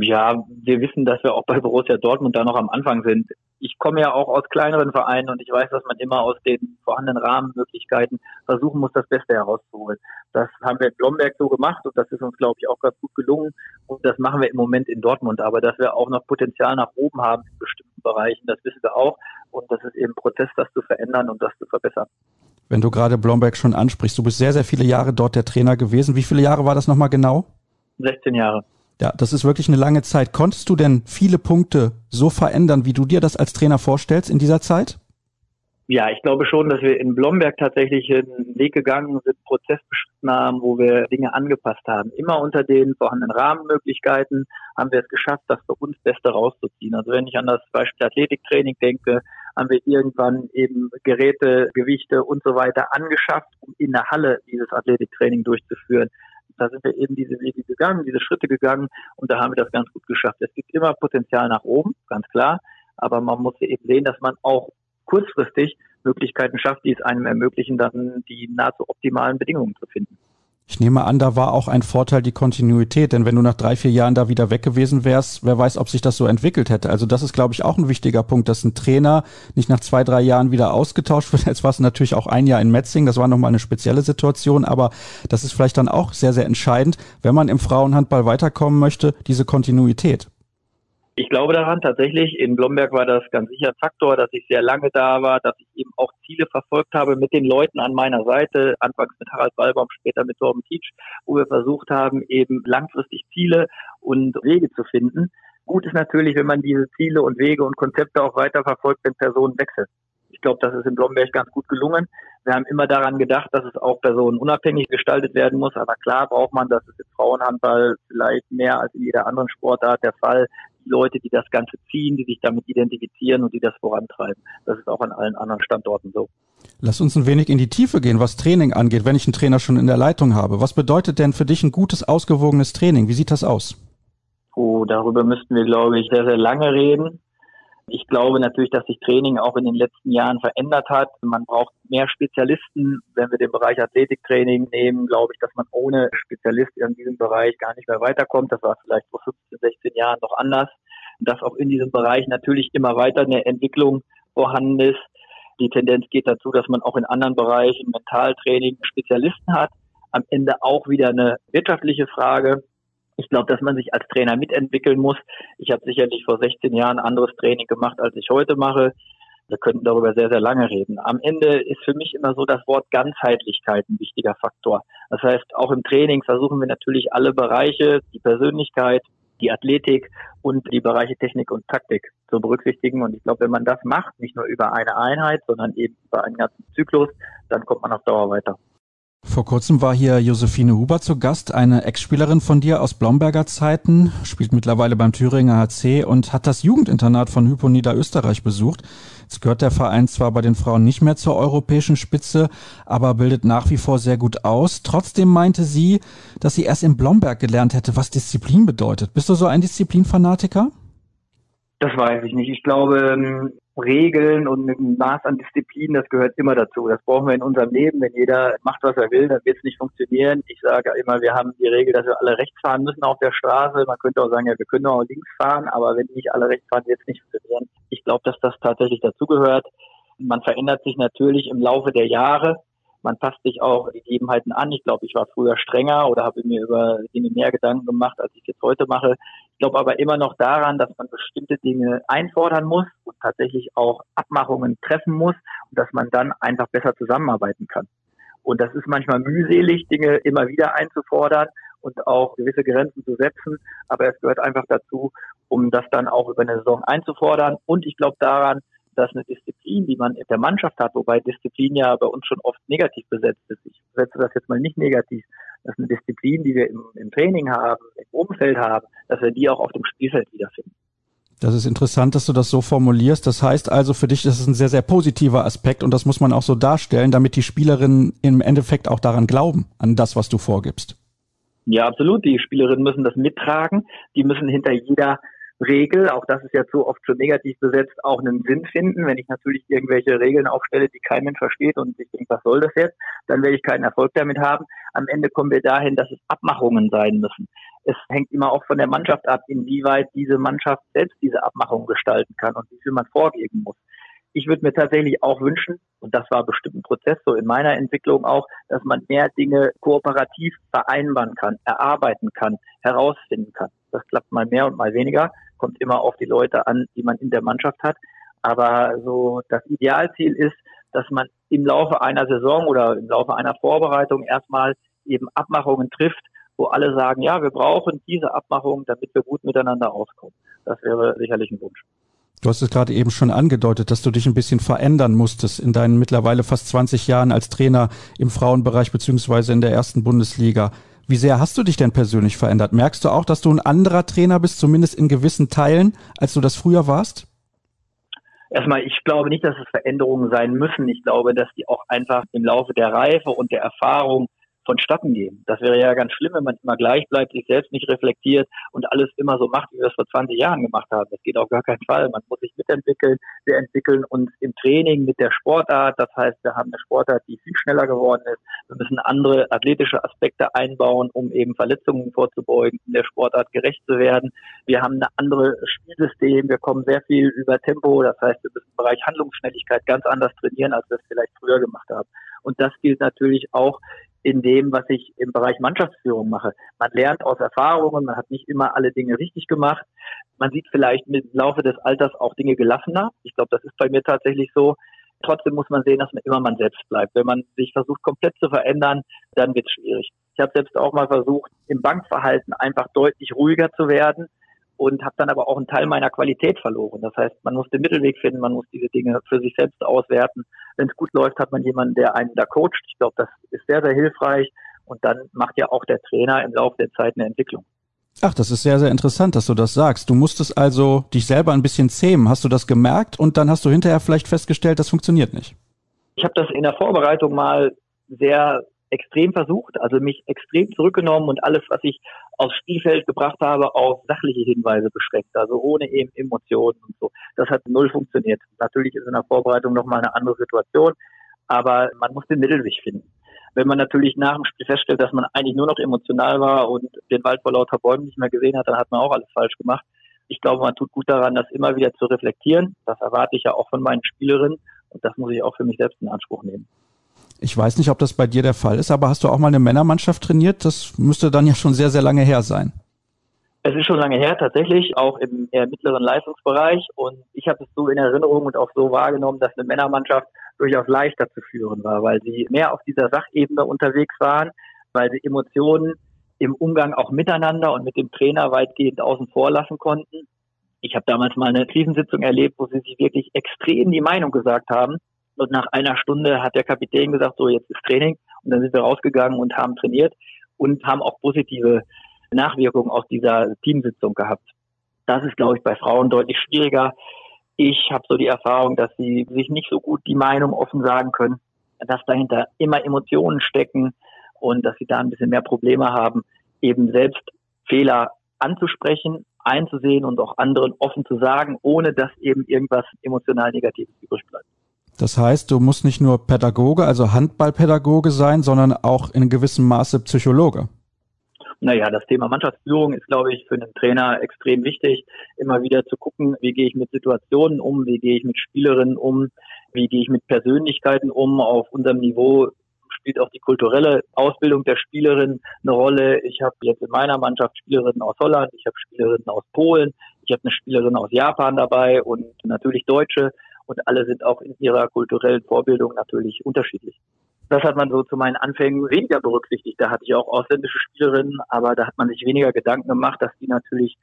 Ja, wir wissen, dass wir auch bei Borussia Dortmund da noch am Anfang sind. Ich komme ja auch aus kleineren Vereinen und ich weiß, dass man immer aus den vorhandenen Rahmenmöglichkeiten versuchen muss, das Beste herauszuholen. Das haben wir in Blomberg so gemacht und das ist uns, glaube ich, auch ganz gut gelungen. Und das machen wir im Moment in Dortmund. Aber dass wir auch noch Potenzial nach oben haben in bestimmten Bereichen, das wissen wir auch. Und das ist eben ein Prozess, das zu verändern und das zu verbessern. Wenn du gerade Blomberg schon ansprichst, du bist sehr, sehr viele Jahre dort der Trainer gewesen. Wie viele Jahre war das nochmal genau? 16 Jahre. Ja, das ist wirklich eine lange Zeit. Konntest du denn viele Punkte so verändern, wie du dir das als Trainer vorstellst in dieser Zeit? Ja, ich glaube schon, dass wir in Blomberg tatsächlich einen Weg gegangen sind, Prozess beschritten haben, wo wir Dinge angepasst haben. Immer unter den vorhandenen Rahmenmöglichkeiten haben wir es geschafft, das für uns Beste rauszuziehen. Also wenn ich an das Beispiel Athletiktraining denke, haben wir irgendwann eben Geräte, Gewichte und so weiter angeschafft, um in der Halle dieses Athletiktraining durchzuführen da sind wir eben diese Wege gegangen, diese Schritte gegangen und da haben wir das ganz gut geschafft. Es gibt immer Potenzial nach oben, ganz klar, aber man muss eben sehen, dass man auch kurzfristig Möglichkeiten schafft, die es einem ermöglichen, dann die nahezu optimalen Bedingungen zu finden. Ich nehme an, da war auch ein Vorteil die Kontinuität, denn wenn du nach drei, vier Jahren da wieder weg gewesen wärst, wer weiß, ob sich das so entwickelt hätte. Also das ist, glaube ich, auch ein wichtiger Punkt, dass ein Trainer nicht nach zwei, drei Jahren wieder ausgetauscht wird. Jetzt war es natürlich auch ein Jahr in Metzing, das war nochmal eine spezielle Situation, aber das ist vielleicht dann auch sehr, sehr entscheidend, wenn man im Frauenhandball weiterkommen möchte, diese Kontinuität. Ich glaube daran tatsächlich. In Blomberg war das ganz sicher ein Faktor, dass ich sehr lange da war, dass ich eben auch Ziele verfolgt habe mit den Leuten an meiner Seite, anfangs mit Harald Ballbaum, später mit Torben Teach, wo wir versucht haben, eben langfristig Ziele und Wege zu finden. Gut ist natürlich, wenn man diese Ziele und Wege und Konzepte auch weiter verfolgt, wenn Personen wechseln. Ich glaube, das ist in Blomberg ganz gut gelungen. Wir haben immer daran gedacht, dass es auch personenunabhängig gestaltet werden muss. Aber klar braucht man, das ist im Frauenhandball vielleicht mehr als in jeder anderen Sportart der Fall, Leute, die das Ganze ziehen, die sich damit identifizieren und die das vorantreiben. Das ist auch an allen anderen Standorten so. Lass uns ein wenig in die Tiefe gehen, was Training angeht, wenn ich einen Trainer schon in der Leitung habe. Was bedeutet denn für dich ein gutes, ausgewogenes Training? Wie sieht das aus? Oh, darüber müssten wir, glaube ich, sehr, sehr lange reden. Ich glaube natürlich, dass sich Training auch in den letzten Jahren verändert hat. Man braucht mehr Spezialisten. Wenn wir den Bereich Athletiktraining nehmen, glaube ich, dass man ohne Spezialist in diesem Bereich gar nicht mehr weiterkommt. Das war vielleicht vor 15, 16 Jahren noch anders. Dass auch in diesem Bereich natürlich immer weiter eine Entwicklung vorhanden ist. Die Tendenz geht dazu, dass man auch in anderen Bereichen Mentaltraining Spezialisten hat. Am Ende auch wieder eine wirtschaftliche Frage. Ich glaube, dass man sich als Trainer mitentwickeln muss. Ich habe sicherlich vor 16 Jahren anderes Training gemacht, als ich heute mache. Wir könnten darüber sehr, sehr lange reden. Am Ende ist für mich immer so das Wort Ganzheitlichkeit ein wichtiger Faktor. Das heißt, auch im Training versuchen wir natürlich alle Bereiche, die Persönlichkeit, die Athletik und die Bereiche Technik und Taktik zu berücksichtigen. Und ich glaube, wenn man das macht, nicht nur über eine Einheit, sondern eben über einen ganzen Zyklus, dann kommt man auf Dauer weiter. Vor kurzem war hier Josephine Huber zu Gast, eine Ex-Spielerin von dir aus Blomberger Zeiten, spielt mittlerweile beim Thüringer HC und hat das Jugendinternat von Hypo Niederösterreich besucht. Jetzt gehört der Verein zwar bei den Frauen nicht mehr zur europäischen Spitze, aber bildet nach wie vor sehr gut aus. Trotzdem meinte sie, dass sie erst in Blomberg gelernt hätte, was Disziplin bedeutet. Bist du so ein Disziplinfanatiker? Das weiß ich nicht. Ich glaube, ähm, Regeln und ein Maß an Disziplin, das gehört immer dazu. Das brauchen wir in unserem Leben. Wenn jeder macht, was er will, dann wird es nicht funktionieren. Ich sage immer, wir haben die Regel, dass wir alle rechts fahren müssen auf der Straße. Man könnte auch sagen, ja, wir können auch links fahren, aber wenn nicht alle rechts fahren, wird es nicht funktionieren. Ich glaube, dass das tatsächlich dazugehört. Man verändert sich natürlich im Laufe der Jahre man passt sich auch Gegebenheiten an. Ich glaube, ich war früher strenger oder habe mir über Dinge mehr Gedanken gemacht, als ich jetzt heute mache. Ich glaube aber immer noch daran, dass man bestimmte Dinge einfordern muss und tatsächlich auch Abmachungen treffen muss und dass man dann einfach besser zusammenarbeiten kann. Und das ist manchmal mühselig, Dinge immer wieder einzufordern und auch gewisse Grenzen zu setzen. Aber es gehört einfach dazu, um das dann auch über eine Saison einzufordern. Und ich glaube daran, dass eine Disziplin, die man in der Mannschaft hat, wobei Disziplin ja bei uns schon oft negativ besetzt ist. Ich setze das jetzt mal nicht negativ, dass eine Disziplin, die wir im, im Training haben, im Umfeld haben, dass wir die auch auf dem Spielfeld wiederfinden. Das ist interessant, dass du das so formulierst. Das heißt also für dich, das ist ein sehr, sehr positiver Aspekt und das muss man auch so darstellen, damit die Spielerinnen im Endeffekt auch daran glauben, an das, was du vorgibst. Ja, absolut. Die Spielerinnen müssen das mittragen. Die müssen hinter jeder Regel, auch das ist ja zu oft schon negativ besetzt, auch einen Sinn finden. Wenn ich natürlich irgendwelche Regeln aufstelle, die kein Mensch versteht und ich denke, was soll das jetzt, dann werde ich keinen Erfolg damit haben. Am Ende kommen wir dahin, dass es Abmachungen sein müssen. Es hängt immer auch von der Mannschaft ab, inwieweit diese Mannschaft selbst diese Abmachungen gestalten kann und wie viel man vorgeben muss. Ich würde mir tatsächlich auch wünschen, und das war bestimmt ein Prozess so in meiner Entwicklung auch, dass man mehr Dinge kooperativ vereinbaren kann, erarbeiten kann, herausfinden kann. Das klappt mal mehr und mal weniger kommt immer auf die Leute an, die man in der Mannschaft hat. Aber so das Idealziel ist, dass man im Laufe einer Saison oder im Laufe einer Vorbereitung erstmal eben Abmachungen trifft, wo alle sagen, ja, wir brauchen diese Abmachungen, damit wir gut miteinander auskommen. Das wäre sicherlich ein Wunsch. Du hast es gerade eben schon angedeutet, dass du dich ein bisschen verändern musstest in deinen mittlerweile fast 20 Jahren als Trainer im Frauenbereich beziehungsweise in der ersten Bundesliga. Wie sehr hast du dich denn persönlich verändert? Merkst du auch, dass du ein anderer Trainer bist, zumindest in gewissen Teilen, als du das früher warst? Erstmal, ich glaube nicht, dass es Veränderungen sein müssen. Ich glaube, dass die auch einfach im Laufe der Reife und der Erfahrung vonstatten gehen. Das wäre ja ganz schlimm, wenn man immer gleich bleibt, sich selbst nicht reflektiert und alles immer so macht, wie wir es vor 20 Jahren gemacht haben. Das geht auf gar keinen Fall. Man muss sich mitentwickeln. Wir entwickeln uns im Training mit der Sportart. Das heißt, wir haben eine Sportart, die viel schneller geworden ist. Wir müssen andere athletische Aspekte einbauen, um eben Verletzungen vorzubeugen, in der Sportart gerecht zu werden. Wir haben ein anderes Spielsystem. Wir kommen sehr viel über Tempo. Das heißt, wir müssen im Bereich Handlungsschnelligkeit ganz anders trainieren, als wir es vielleicht früher gemacht haben. Und das gilt natürlich auch in dem, was ich im Bereich Mannschaftsführung mache. Man lernt aus Erfahrungen, man hat nicht immer alle Dinge richtig gemacht. Man sieht vielleicht im Laufe des Alters auch Dinge gelassener. Ich glaube, das ist bei mir tatsächlich so. Trotzdem muss man sehen, dass man immer man selbst bleibt. Wenn man sich versucht, komplett zu verändern, dann wird es schwierig. Ich habe selbst auch mal versucht, im Bankverhalten einfach deutlich ruhiger zu werden und habe dann aber auch einen Teil meiner Qualität verloren. Das heißt, man muss den Mittelweg finden, man muss diese Dinge für sich selbst auswerten. Wenn es gut läuft, hat man jemanden, der einen da coacht. Ich glaube, das ist sehr, sehr hilfreich. Und dann macht ja auch der Trainer im Laufe der Zeit eine Entwicklung. Ach, das ist sehr, sehr interessant, dass du das sagst. Du musstest also dich selber ein bisschen zähmen. Hast du das gemerkt und dann hast du hinterher vielleicht festgestellt, das funktioniert nicht? Ich habe das in der Vorbereitung mal sehr extrem versucht, also mich extrem zurückgenommen und alles, was ich aufs Spielfeld gebracht habe, auf sachliche Hinweise beschränkt, also ohne eben Emotionen und so. Das hat null funktioniert. Natürlich ist in der Vorbereitung nochmal eine andere Situation, aber man muss den Mittelweg finden. Wenn man natürlich nach dem Spiel feststellt, dass man eigentlich nur noch emotional war und den Wald vor lauter Bäumen nicht mehr gesehen hat, dann hat man auch alles falsch gemacht. Ich glaube, man tut gut daran, das immer wieder zu reflektieren. Das erwarte ich ja auch von meinen Spielerinnen und das muss ich auch für mich selbst in Anspruch nehmen. Ich weiß nicht, ob das bei dir der Fall ist, aber hast du auch mal eine Männermannschaft trainiert? Das müsste dann ja schon sehr, sehr lange her sein. Es ist schon lange her, tatsächlich, auch im eher mittleren Leistungsbereich. Und ich habe es so in Erinnerung und auch so wahrgenommen, dass eine Männermannschaft durchaus leichter zu führen war, weil sie mehr auf dieser Sachebene unterwegs waren, weil sie Emotionen im Umgang auch miteinander und mit dem Trainer weitgehend außen vor lassen konnten. Ich habe damals mal eine Krisensitzung erlebt, wo sie sich wirklich extrem die Meinung gesagt haben und nach einer Stunde hat der Kapitän gesagt, so jetzt ist Training. Und dann sind wir rausgegangen und haben trainiert und haben auch positive Nachwirkungen aus dieser Teamsitzung gehabt. Das ist, glaube ich, bei Frauen deutlich schwieriger. Ich habe so die Erfahrung, dass sie sich nicht so gut die Meinung offen sagen können, dass dahinter immer Emotionen stecken und dass sie da ein bisschen mehr Probleme haben, eben selbst Fehler anzusprechen, einzusehen und auch anderen offen zu sagen, ohne dass eben irgendwas emotional Negatives übrig bleibt. Das heißt, du musst nicht nur Pädagoge, also Handballpädagoge sein, sondern auch in gewissem Maße Psychologe. Naja, das Thema Mannschaftsführung ist, glaube ich, für einen Trainer extrem wichtig, immer wieder zu gucken, wie gehe ich mit Situationen um, wie gehe ich mit Spielerinnen um, wie gehe ich mit Persönlichkeiten um. Auf unserem Niveau spielt auch die kulturelle Ausbildung der Spielerin eine Rolle. Ich habe jetzt in meiner Mannschaft Spielerinnen aus Holland, ich habe Spielerinnen aus Polen, ich habe eine Spielerin aus Japan dabei und natürlich Deutsche und alle sind auch in ihrer kulturellen Vorbildung natürlich unterschiedlich. Das hat man so zu meinen Anfängen weniger berücksichtigt. Da hatte ich auch ausländische Spielerinnen, aber da hat man sich weniger Gedanken gemacht, dass die natürlich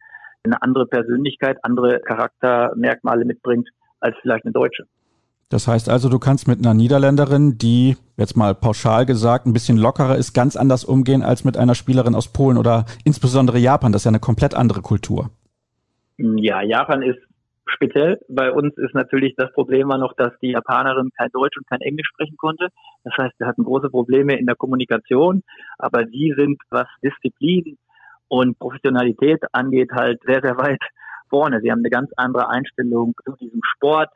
eine andere Persönlichkeit, andere Charaktermerkmale mitbringt als vielleicht eine Deutsche. Das heißt also, du kannst mit einer Niederländerin, die jetzt mal pauschal gesagt ein bisschen lockerer ist, ganz anders umgehen als mit einer Spielerin aus Polen oder insbesondere Japan. Das ist ja eine komplett andere Kultur. Ja, Japan ist speziell. Bei uns ist natürlich das Problem war noch, dass die Japanerin kein Deutsch und kein Englisch sprechen konnte. Das heißt, wir hatten große Probleme in der Kommunikation. Aber sie sind, was Disziplin und Professionalität angeht, halt sehr, sehr weit vorne. Sie haben eine ganz andere Einstellung zu diesem Sport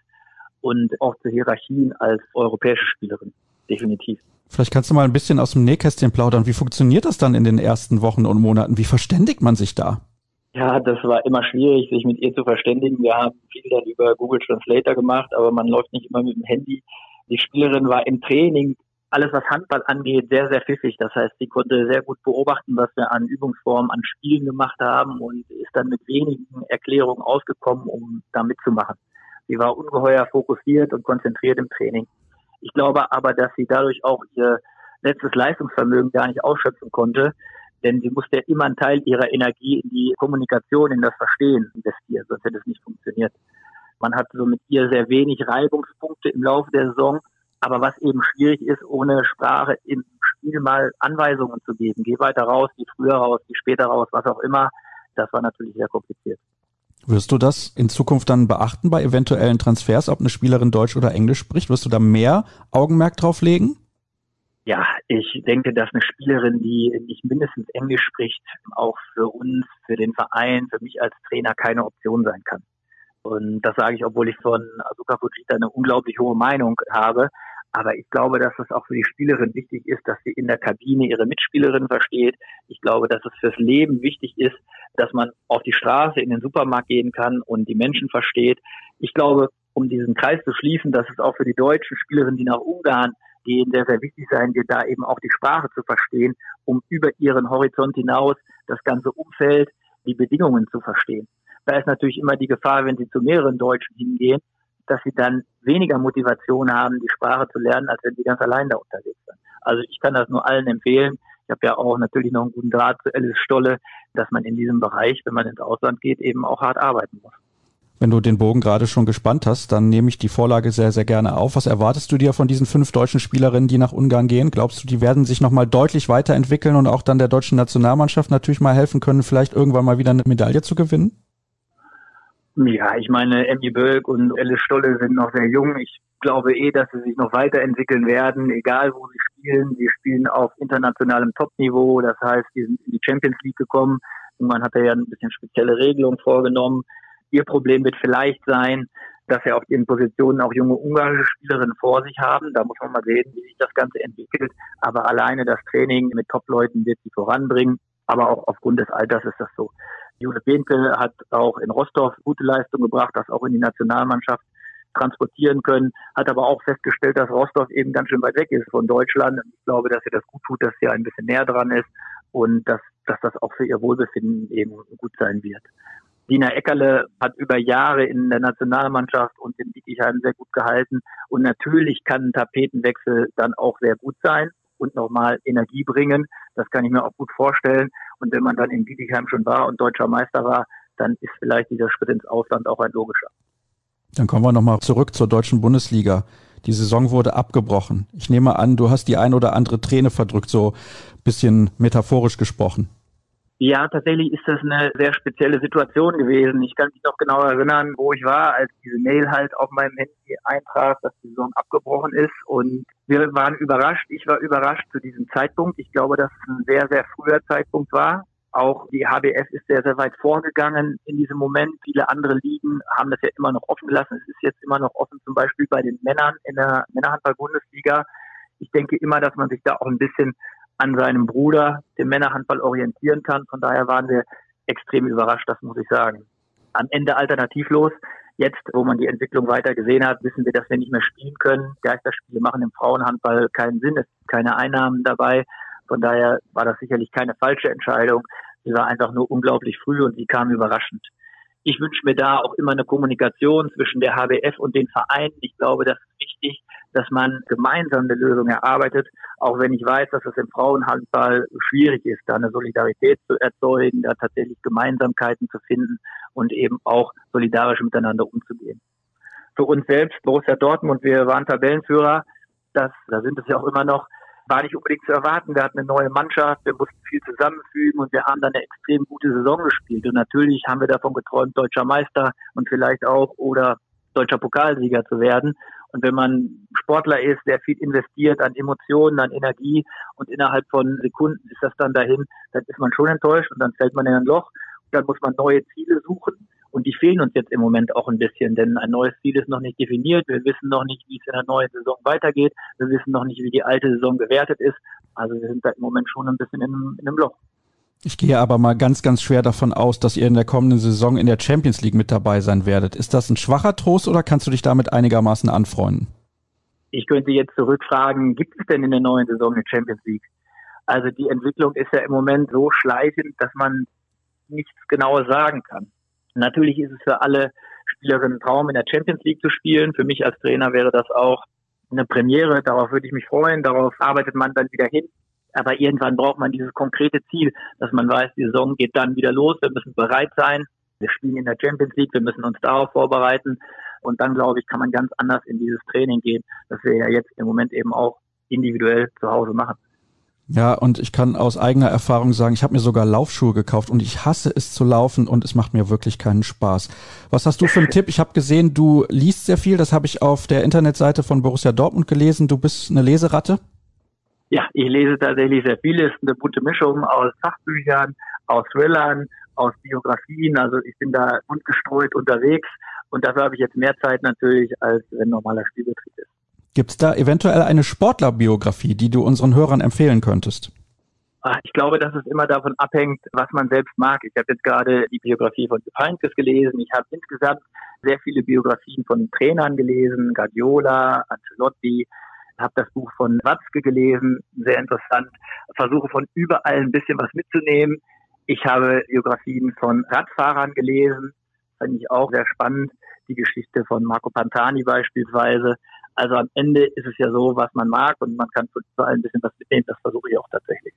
und auch zu Hierarchien als europäische Spielerin. Definitiv. Vielleicht kannst du mal ein bisschen aus dem Nähkästchen plaudern. Wie funktioniert das dann in den ersten Wochen und Monaten? Wie verständigt man sich da? Ja, das war immer schwierig, sich mit ihr zu verständigen. Wir haben viel dann über Google Translator gemacht, aber man läuft nicht immer mit dem Handy. Die Spielerin war im Training, alles was Handball angeht, sehr, sehr pfiffig. Das heißt, sie konnte sehr gut beobachten, was wir an Übungsformen, an Spielen gemacht haben und ist dann mit wenigen Erklärungen ausgekommen, um da mitzumachen. Sie war ungeheuer fokussiert und konzentriert im Training. Ich glaube aber, dass sie dadurch auch ihr letztes Leistungsvermögen gar nicht ausschöpfen konnte, denn sie musste immer einen Teil ihrer Energie in die Kommunikation, in das Verstehen investieren, sonst hätte es nicht funktioniert. Man hat so mit ihr sehr wenig Reibungspunkte im Laufe der Saison, aber was eben schwierig ist, ohne Sprache im Spiel mal Anweisungen zu geben. Geh weiter raus, geh früher raus, geh später raus, was auch immer. Das war natürlich sehr kompliziert. Wirst du das in Zukunft dann beachten bei eventuellen Transfers, ob eine Spielerin Deutsch oder Englisch spricht? Wirst du da mehr Augenmerk drauf legen? Ja, ich denke, dass eine Spielerin, die nicht mindestens Englisch spricht, auch für uns, für den Verein, für mich als Trainer keine Option sein kann. Und das sage ich, obwohl ich von Asuka Fujita eine unglaublich hohe Meinung habe. Aber ich glaube, dass es auch für die Spielerin wichtig ist, dass sie in der Kabine ihre Mitspielerin versteht. Ich glaube, dass es fürs Leben wichtig ist, dass man auf die Straße, in den Supermarkt gehen kann und die Menschen versteht. Ich glaube, um diesen Kreis zu schließen, dass es auch für die deutschen Spielerinnen, die nach Ungarn gehen, sehr, sehr wichtig sein wird, da eben auch die Sprache zu verstehen, um über ihren Horizont hinaus das ganze Umfeld, die Bedingungen zu verstehen. Da ist natürlich immer die Gefahr, wenn sie zu mehreren Deutschen hingehen, dass sie dann weniger Motivation haben, die Sprache zu lernen, als wenn sie ganz allein da unterwegs sind. Also ich kann das nur allen empfehlen. Ich habe ja auch natürlich noch einen guten Draht zu Alice Stolle, dass man in diesem Bereich, wenn man ins Ausland geht, eben auch hart arbeiten muss. Wenn du den Bogen gerade schon gespannt hast, dann nehme ich die Vorlage sehr, sehr gerne auf. Was erwartest du dir von diesen fünf deutschen Spielerinnen, die nach Ungarn gehen? Glaubst du, die werden sich nochmal deutlich weiterentwickeln und auch dann der deutschen Nationalmannschaft natürlich mal helfen können, vielleicht irgendwann mal wieder eine Medaille zu gewinnen? Ja, ich meine, Emmy Bölk und Alice Stolle sind noch sehr jung. Ich glaube eh, dass sie sich noch weiterentwickeln werden, egal wo sie spielen. Sie spielen auf internationalem Topniveau. Das heißt, die sind in die Champions League gekommen. Irgendwann hat ja ein bisschen spezielle Regelungen vorgenommen. Ihr Problem wird vielleicht sein, dass er auf den Positionen auch junge ungarische Spielerinnen vor sich haben. Da muss man mal sehen, wie sich das Ganze entwickelt. Aber alleine das Training mit Top-Leuten wird sie voranbringen. Aber auch aufgrund des Alters ist das so. Jule Behnke hat auch in Rostov gute Leistung gebracht, das auch in die Nationalmannschaft transportieren können, hat aber auch festgestellt, dass Rostov eben ganz schön weit weg ist von Deutschland. Ich glaube, dass ihr das gut tut, dass sie ein bisschen näher dran ist und dass, dass das auch für ihr Wohlbefinden eben gut sein wird. Dina Eckerle hat über Jahre in der Nationalmannschaft und in Bietigheim sehr gut gehalten. Und natürlich kann ein Tapetenwechsel dann auch sehr gut sein und nochmal Energie bringen. Das kann ich mir auch gut vorstellen. Und wenn man dann in Bietigheim schon war und deutscher Meister war, dann ist vielleicht dieser Schritt ins Ausland auch ein logischer. Dann kommen wir nochmal zurück zur deutschen Bundesliga. Die Saison wurde abgebrochen. Ich nehme an, du hast die ein oder andere Träne verdrückt, so bisschen metaphorisch gesprochen. Ja, tatsächlich ist das eine sehr spezielle Situation gewesen. Ich kann mich noch genau erinnern, wo ich war, als diese Mail halt auf meinem Handy eintraf, dass die Saison abgebrochen ist. Und wir waren überrascht. Ich war überrascht zu diesem Zeitpunkt. Ich glaube, dass es ein sehr, sehr früher Zeitpunkt war. Auch die HBS ist sehr, sehr weit vorgegangen in diesem Moment. Viele andere Ligen haben das ja immer noch offen gelassen. Es ist jetzt immer noch offen, zum Beispiel bei den Männern in der Männerhandball-Bundesliga. Ich denke immer, dass man sich da auch ein bisschen an seinem Bruder, dem Männerhandball, orientieren kann. Von daher waren wir extrem überrascht, das muss ich sagen. Am Ende alternativlos. Jetzt, wo man die Entwicklung weiter gesehen hat, wissen wir, dass wir nicht mehr spielen können. Geisterspiele machen im Frauenhandball keinen Sinn. Es sind keine Einnahmen dabei. Von daher war das sicherlich keine falsche Entscheidung. Sie war einfach nur unglaublich früh und sie kam überraschend. Ich wünsche mir da auch immer eine Kommunikation zwischen der HBF und den Vereinen. Ich glaube, das ist wichtig dass man gemeinsam eine Lösung erarbeitet, auch wenn ich weiß, dass es im Frauenhandball schwierig ist, da eine Solidarität zu erzeugen, da tatsächlich Gemeinsamkeiten zu finden und eben auch solidarisch miteinander umzugehen. Für uns selbst, Borussia Dortmund, wir waren Tabellenführer, das, da sind es ja auch immer noch, war nicht unbedingt zu erwarten. Wir hatten eine neue Mannschaft, wir mussten viel zusammenfügen und wir haben dann eine extrem gute Saison gespielt. Und natürlich haben wir davon geträumt, deutscher Meister und vielleicht auch oder deutscher Pokalsieger zu werden. Und wenn man Sportler ist, der viel investiert an Emotionen, an Energie und innerhalb von Sekunden ist das dann dahin, dann ist man schon enttäuscht und dann fällt man in ein Loch. Und dann muss man neue Ziele suchen. Und die fehlen uns jetzt im Moment auch ein bisschen, denn ein neues Ziel ist noch nicht definiert. Wir wissen noch nicht, wie es in der neuen Saison weitergeht. Wir wissen noch nicht, wie die alte Saison gewertet ist. Also wir sind da im Moment schon ein bisschen in, in einem Loch. Ich gehe aber mal ganz, ganz schwer davon aus, dass ihr in der kommenden Saison in der Champions League mit dabei sein werdet. Ist das ein schwacher Trost oder kannst du dich damit einigermaßen anfreunden? Ich könnte jetzt zurückfragen, gibt es denn in der neuen Saison eine Champions League? Also die Entwicklung ist ja im Moment so schleichend, dass man nichts Genaues sagen kann. Natürlich ist es für alle Spielerinnen ein Traum, in der Champions League zu spielen. Für mich als Trainer wäre das auch eine Premiere. Darauf würde ich mich freuen. Darauf arbeitet man dann wieder hin. Aber irgendwann braucht man dieses konkrete Ziel, dass man weiß, die Saison geht dann wieder los. Wir müssen bereit sein. Wir spielen in der Champions League. Wir müssen uns darauf vorbereiten. Und dann, glaube ich, kann man ganz anders in dieses Training gehen, das wir ja jetzt im Moment eben auch individuell zu Hause machen. Ja, und ich kann aus eigener Erfahrung sagen, ich habe mir sogar Laufschuhe gekauft und ich hasse es zu laufen und es macht mir wirklich keinen Spaß. Was hast du für einen Tipp? Ich habe gesehen, du liest sehr viel, das habe ich auf der Internetseite von Borussia Dortmund gelesen. Du bist eine Leseratte? Ja, ich lese tatsächlich sehr viel. Es ist eine bunte Mischung aus Fachbüchern, aus Thrillern, aus Biografien. Also ich bin da bunt gestreut unterwegs und dafür habe ich jetzt mehr Zeit natürlich, als wenn normaler Spielbetrieb ist. Gibt es da eventuell eine Sportlerbiografie, die du unseren Hörern empfehlen könntest? Ich glaube, dass es immer davon abhängt, was man selbst mag. Ich habe jetzt gerade die Biografie von Heinkes gelesen. Ich habe insgesamt sehr viele Biografien von Trainern gelesen, Guardiola, Ancelotti, habe das Buch von Watzke gelesen, sehr interessant. Versuche von überall ein bisschen was mitzunehmen. Ich habe Biografien von Radfahrern gelesen, fand ich auch sehr spannend. Die Geschichte von Marco Pantani beispielsweise. Also am Ende ist es ja so, was man mag und man kann von überall ein bisschen was mitnehmen. Das versuche ich auch tatsächlich.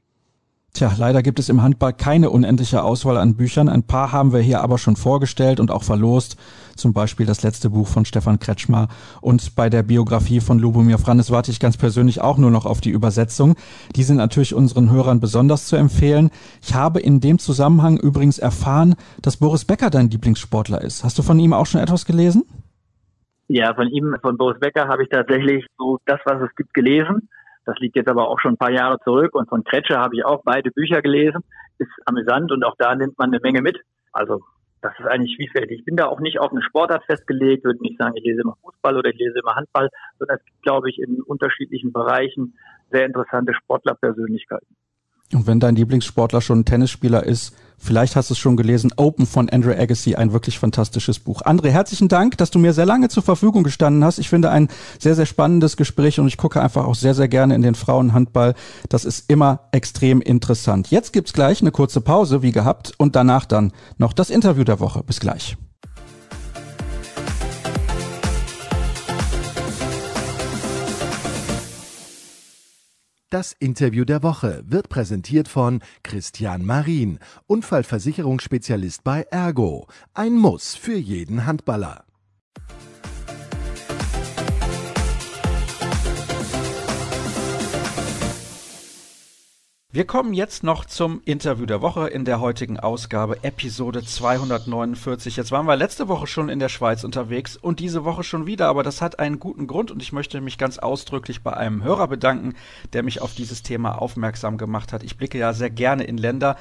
Tja, leider gibt es im Handball keine unendliche Auswahl an Büchern. Ein paar haben wir hier aber schon vorgestellt und auch verlost. Zum Beispiel das letzte Buch von Stefan Kretschmer. Und bei der Biografie von Lubomir Frannes warte ich ganz persönlich auch nur noch auf die Übersetzung. Die sind natürlich unseren Hörern besonders zu empfehlen. Ich habe in dem Zusammenhang übrigens erfahren, dass Boris Becker dein Lieblingssportler ist. Hast du von ihm auch schon etwas gelesen? Ja, von ihm, von Boris Becker habe ich tatsächlich so das, was es gibt, gelesen. Das liegt jetzt aber auch schon ein paar Jahre zurück. Und von Kretscher habe ich auch beide Bücher gelesen. Ist amüsant und auch da nimmt man eine Menge mit. Also das ist eigentlich vielfältig. Ich bin da auch nicht auf eine Sportart festgelegt, würde nicht sagen, ich lese immer Fußball oder ich lese immer Handball, sondern es gibt, glaube ich, in unterschiedlichen Bereichen sehr interessante Sportlerpersönlichkeiten. Und wenn dein Lieblingssportler schon ein Tennisspieler ist, vielleicht hast du es schon gelesen, Open von Andre Agassi, ein wirklich fantastisches Buch. André, herzlichen Dank, dass du mir sehr lange zur Verfügung gestanden hast. Ich finde ein sehr, sehr spannendes Gespräch und ich gucke einfach auch sehr, sehr gerne in den Frauenhandball. Das ist immer extrem interessant. Jetzt gibt's gleich eine kurze Pause, wie gehabt, und danach dann noch das Interview der Woche. Bis gleich. Das Interview der Woche wird präsentiert von Christian Marin, Unfallversicherungsspezialist bei Ergo. Ein Muss für jeden Handballer. Wir kommen jetzt noch zum Interview der Woche in der heutigen Ausgabe, Episode 249. Jetzt waren wir letzte Woche schon in der Schweiz unterwegs und diese Woche schon wieder, aber das hat einen guten Grund und ich möchte mich ganz ausdrücklich bei einem Hörer bedanken, der mich auf dieses Thema aufmerksam gemacht hat. Ich blicke ja sehr gerne in Länder,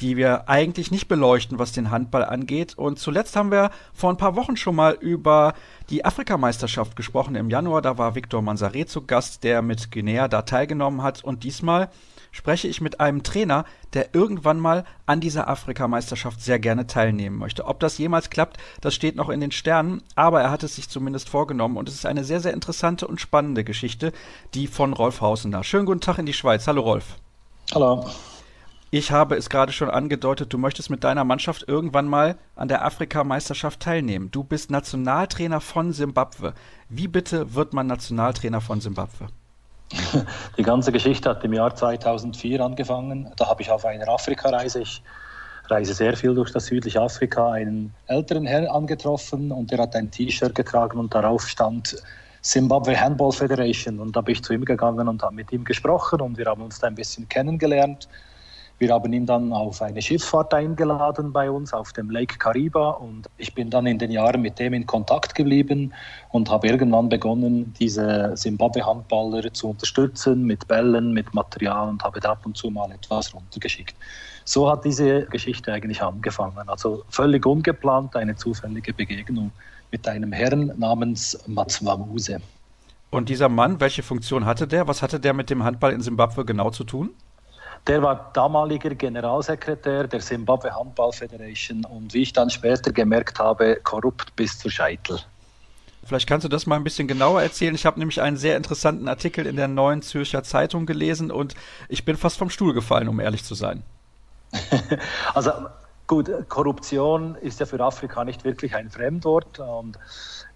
die wir eigentlich nicht beleuchten, was den Handball angeht. Und zuletzt haben wir vor ein paar Wochen schon mal über die Afrikameisterschaft gesprochen im Januar. Da war Victor Manzare zu Gast, der mit Guinea da teilgenommen hat. Und diesmal spreche ich mit einem Trainer, der irgendwann mal an dieser Afrikameisterschaft sehr gerne teilnehmen möchte. Ob das jemals klappt, das steht noch in den Sternen, aber er hat es sich zumindest vorgenommen und es ist eine sehr, sehr interessante und spannende Geschichte, die von Rolf Hausener. Schönen guten Tag in die Schweiz. Hallo Rolf. Hallo. Ich habe es gerade schon angedeutet, du möchtest mit deiner Mannschaft irgendwann mal an der Afrikameisterschaft teilnehmen. Du bist Nationaltrainer von Simbabwe. Wie bitte wird man Nationaltrainer von Simbabwe? Die ganze Geschichte hat im Jahr 2004 angefangen. Da habe ich auf einer Afrikareise, ich reise sehr viel durch das südliche Afrika, einen älteren Herrn angetroffen und der hat ein T-Shirt getragen und darauf stand Zimbabwe Handball Federation. Und da bin ich zu ihm gegangen und habe mit ihm gesprochen und wir haben uns da ein bisschen kennengelernt. Wir haben ihn dann auf eine Schifffahrt eingeladen bei uns auf dem Lake Kariba und ich bin dann in den Jahren mit dem in Kontakt geblieben und habe irgendwann begonnen, diese Zimbabwe-Handballer zu unterstützen mit Bällen, mit Material und habe da ab und zu mal etwas runtergeschickt. So hat diese Geschichte eigentlich angefangen. Also völlig ungeplant, eine zufällige Begegnung mit einem Herrn namens Matswamuse. Und dieser Mann, welche Funktion hatte der? Was hatte der mit dem Handball in Simbabwe genau zu tun? Der war damaliger Generalsekretär der Zimbabwe Handball Federation und wie ich dann später gemerkt habe, korrupt bis zur Scheitel. Vielleicht kannst du das mal ein bisschen genauer erzählen. Ich habe nämlich einen sehr interessanten Artikel in der Neuen Zürcher Zeitung gelesen und ich bin fast vom Stuhl gefallen, um ehrlich zu sein. also Gut, Korruption ist ja für Afrika nicht wirklich ein Fremdwort und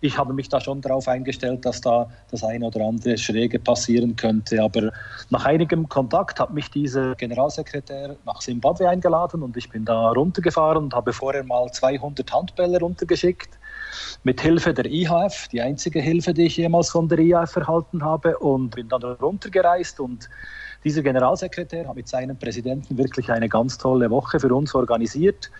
ich habe mich da schon darauf eingestellt, dass da das eine oder andere Schräge passieren könnte. Aber nach einigem Kontakt hat mich dieser Generalsekretär nach Simbabwe eingeladen und ich bin da runtergefahren und habe vorher mal 200 Handbälle runtergeschickt. Mit Hilfe der IHF, die einzige Hilfe, die ich jemals von der IHF erhalten habe. Und bin dann runtergereist und dieser Generalsekretär hat mit seinem Präsidenten wirklich eine ganz tolle Woche für uns organisiert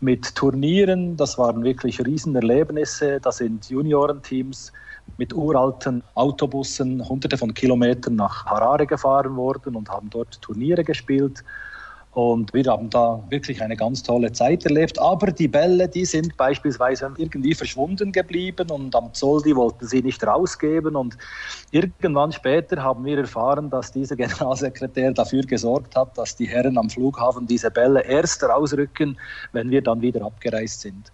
mit Turnieren. Das waren wirklich Riesenerlebnisse. Da sind Juniorenteams mit uralten Autobussen hunderte von Kilometern nach Harare gefahren worden und haben dort Turniere gespielt. Und wir haben da wirklich eine ganz tolle Zeit erlebt. Aber die Bälle, die sind beispielsweise irgendwie verschwunden geblieben und am Zoll, die wollten sie nicht rausgeben. Und irgendwann später haben wir erfahren, dass dieser Generalsekretär dafür gesorgt hat, dass die Herren am Flughafen diese Bälle erst rausrücken, wenn wir dann wieder abgereist sind.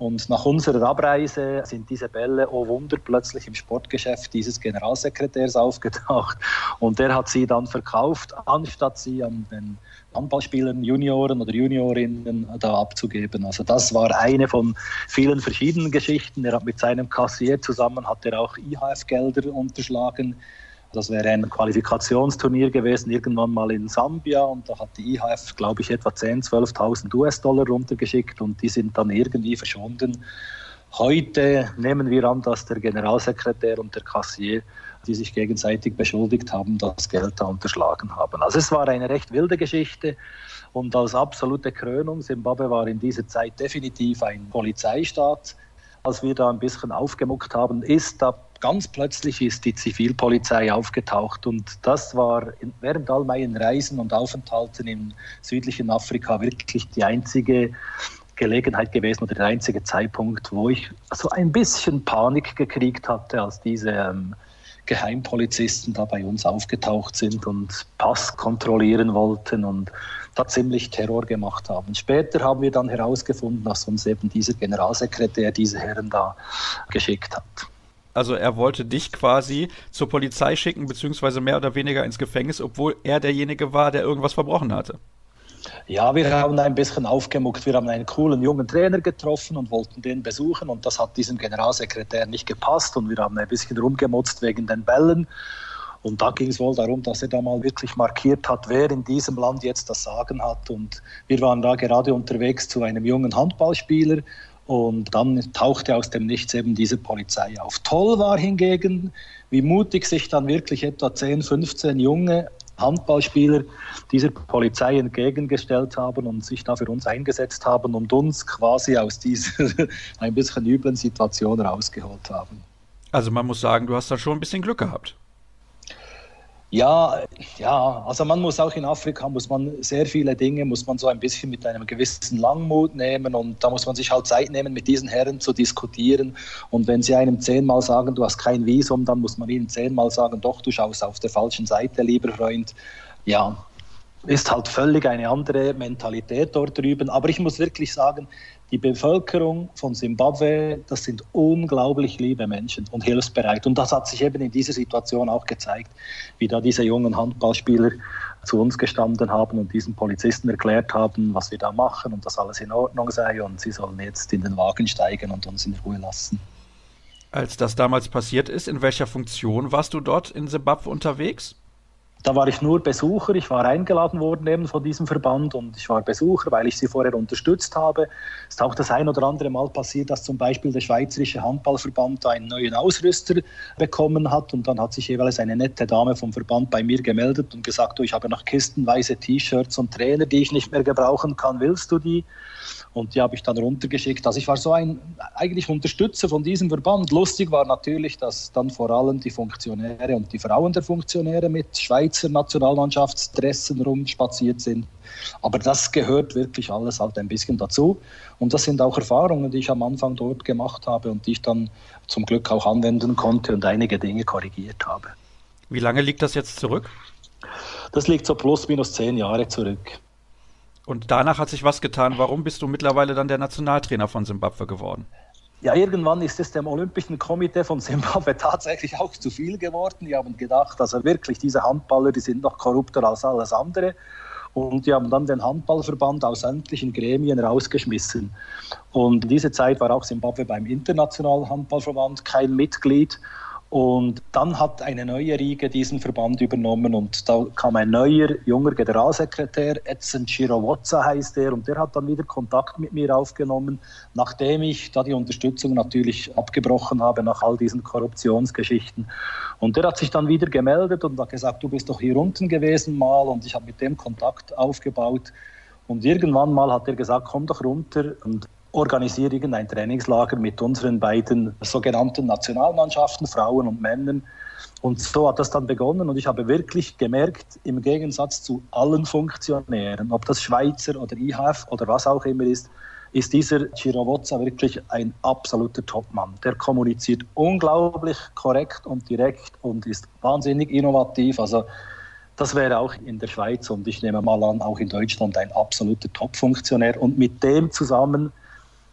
Und nach unserer Abreise sind diese Bälle, oh Wunder, plötzlich im Sportgeschäft dieses Generalsekretärs aufgetaucht. Und der hat sie dann verkauft, anstatt sie an den Handballspielern, Junioren oder Juniorinnen da abzugeben. Also das war eine von vielen verschiedenen Geschichten. Er hat mit seinem Kassier zusammen hat er auch IHF-Gelder unterschlagen. Das wäre ein Qualifikationsturnier gewesen, irgendwann mal in Sambia. Und da hat die IHF, glaube ich, etwa 10.000, 12.000 US-Dollar runtergeschickt und die sind dann irgendwie verschwunden. Heute nehmen wir an, dass der Generalsekretär und der Kassier die sich gegenseitig beschuldigt haben, das Geld da unterschlagen haben. Also es war eine recht wilde Geschichte. Und als absolute Krönung, Zimbabwe war in dieser Zeit definitiv ein Polizeistaat. Als wir da ein bisschen aufgemuckt haben, ist da ganz plötzlich ist die Zivilpolizei aufgetaucht. Und das war während all meinen Reisen und Aufenthalten im südlichen Afrika wirklich die einzige Gelegenheit gewesen oder der einzige Zeitpunkt, wo ich so ein bisschen Panik gekriegt hatte, als diese ähm, Geheimpolizisten da bei uns aufgetaucht sind und Pass kontrollieren wollten und da ziemlich Terror gemacht haben. Später haben wir dann herausgefunden, dass uns eben dieser Generalsekretär diese Herren da geschickt hat. Also er wollte dich quasi zur Polizei schicken, beziehungsweise mehr oder weniger ins Gefängnis, obwohl er derjenige war, der irgendwas verbrochen hatte. Ja, wir haben ein bisschen aufgemuckt. Wir haben einen coolen jungen Trainer getroffen und wollten den besuchen und das hat diesem Generalsekretär nicht gepasst und wir haben ein bisschen rumgemutzt wegen den Bällen. Und da ging es wohl darum, dass er da mal wirklich markiert hat, wer in diesem Land jetzt das Sagen hat. Und wir waren da gerade unterwegs zu einem jungen Handballspieler und dann tauchte aus dem Nichts eben diese Polizei auf. Toll war hingegen, wie mutig sich dann wirklich etwa 10, 15 junge Handballspieler dieser Polizei entgegengestellt haben und sich da für uns eingesetzt haben und uns quasi aus dieser ein bisschen üblen Situation rausgeholt haben. Also man muss sagen, du hast da schon ein bisschen Glück gehabt. Ja, ja, also man muss auch in Afrika, muss man sehr viele Dinge, muss man so ein bisschen mit einem gewissen Langmut nehmen und da muss man sich halt Zeit nehmen, mit diesen Herren zu diskutieren. Und wenn sie einem zehnmal sagen, du hast kein Visum, dann muss man ihnen zehnmal sagen, doch, du schaust auf der falschen Seite, lieber Freund. Ja, ist halt völlig eine andere Mentalität dort drüben. Aber ich muss wirklich sagen, die Bevölkerung von Simbabwe, das sind unglaublich liebe Menschen und hilfsbereit. Und das hat sich eben in dieser Situation auch gezeigt, wie da diese jungen Handballspieler zu uns gestanden haben und diesen Polizisten erklärt haben, was wir da machen und dass alles in Ordnung sei und sie sollen jetzt in den Wagen steigen und uns in Ruhe lassen. Als das damals passiert ist, in welcher Funktion warst du dort in Simbabwe unterwegs? Da war ich nur Besucher. Ich war eingeladen worden eben von diesem Verband und ich war Besucher, weil ich sie vorher unterstützt habe. Es ist auch das ein oder andere Mal passiert, dass zum Beispiel der Schweizerische Handballverband einen neuen Ausrüster bekommen hat und dann hat sich jeweils eine nette Dame vom Verband bei mir gemeldet und gesagt, du, ich habe noch kistenweise T-Shirts und Trainer, die ich nicht mehr gebrauchen kann. Willst du die? Und die habe ich dann runtergeschickt. Also ich war so ein eigentlich Unterstützer von diesem Verband. Lustig war natürlich, dass dann vor allem die Funktionäre und die Frauen der Funktionäre mit Schweizer Nationalmannschaftsdressen rumspaziert sind. Aber das gehört wirklich alles halt ein bisschen dazu. Und das sind auch Erfahrungen, die ich am Anfang dort gemacht habe und die ich dann zum Glück auch anwenden konnte und einige Dinge korrigiert habe. Wie lange liegt das jetzt zurück? Das liegt so plus minus zehn Jahre zurück. Und danach hat sich was getan. Warum bist du mittlerweile dann der Nationaltrainer von Simbabwe geworden? Ja, irgendwann ist es dem Olympischen Komitee von Simbabwe tatsächlich auch zu viel geworden. Die haben gedacht, also wirklich, diese Handballer, die sind noch korrupter als alles andere. Und die haben dann den Handballverband aus sämtlichen Gremien rausgeschmissen. Und in dieser Zeit war auch Simbabwe beim Internationalen Handballverband kein Mitglied. Und dann hat eine neue Riege diesen Verband übernommen und da kam ein neuer, junger Generalsekretär, Edson Chirowotza heißt er, und der hat dann wieder Kontakt mit mir aufgenommen, nachdem ich da die Unterstützung natürlich abgebrochen habe nach all diesen Korruptionsgeschichten. Und der hat sich dann wieder gemeldet und hat gesagt, du bist doch hier unten gewesen mal und ich habe mit dem Kontakt aufgebaut. Und irgendwann mal hat er gesagt, komm doch runter und organisiere irgendein Trainingslager mit unseren beiden sogenannten Nationalmannschaften, Frauen und Männern. Und so hat das dann begonnen und ich habe wirklich gemerkt, im Gegensatz zu allen Funktionären, ob das Schweizer oder IHF oder was auch immer ist, ist dieser Chirovozza wirklich ein absoluter Topmann. Der kommuniziert unglaublich korrekt und direkt und ist wahnsinnig innovativ. Also das wäre auch in der Schweiz und ich nehme mal an, auch in Deutschland ein absoluter Top-Funktionär. Und mit dem zusammen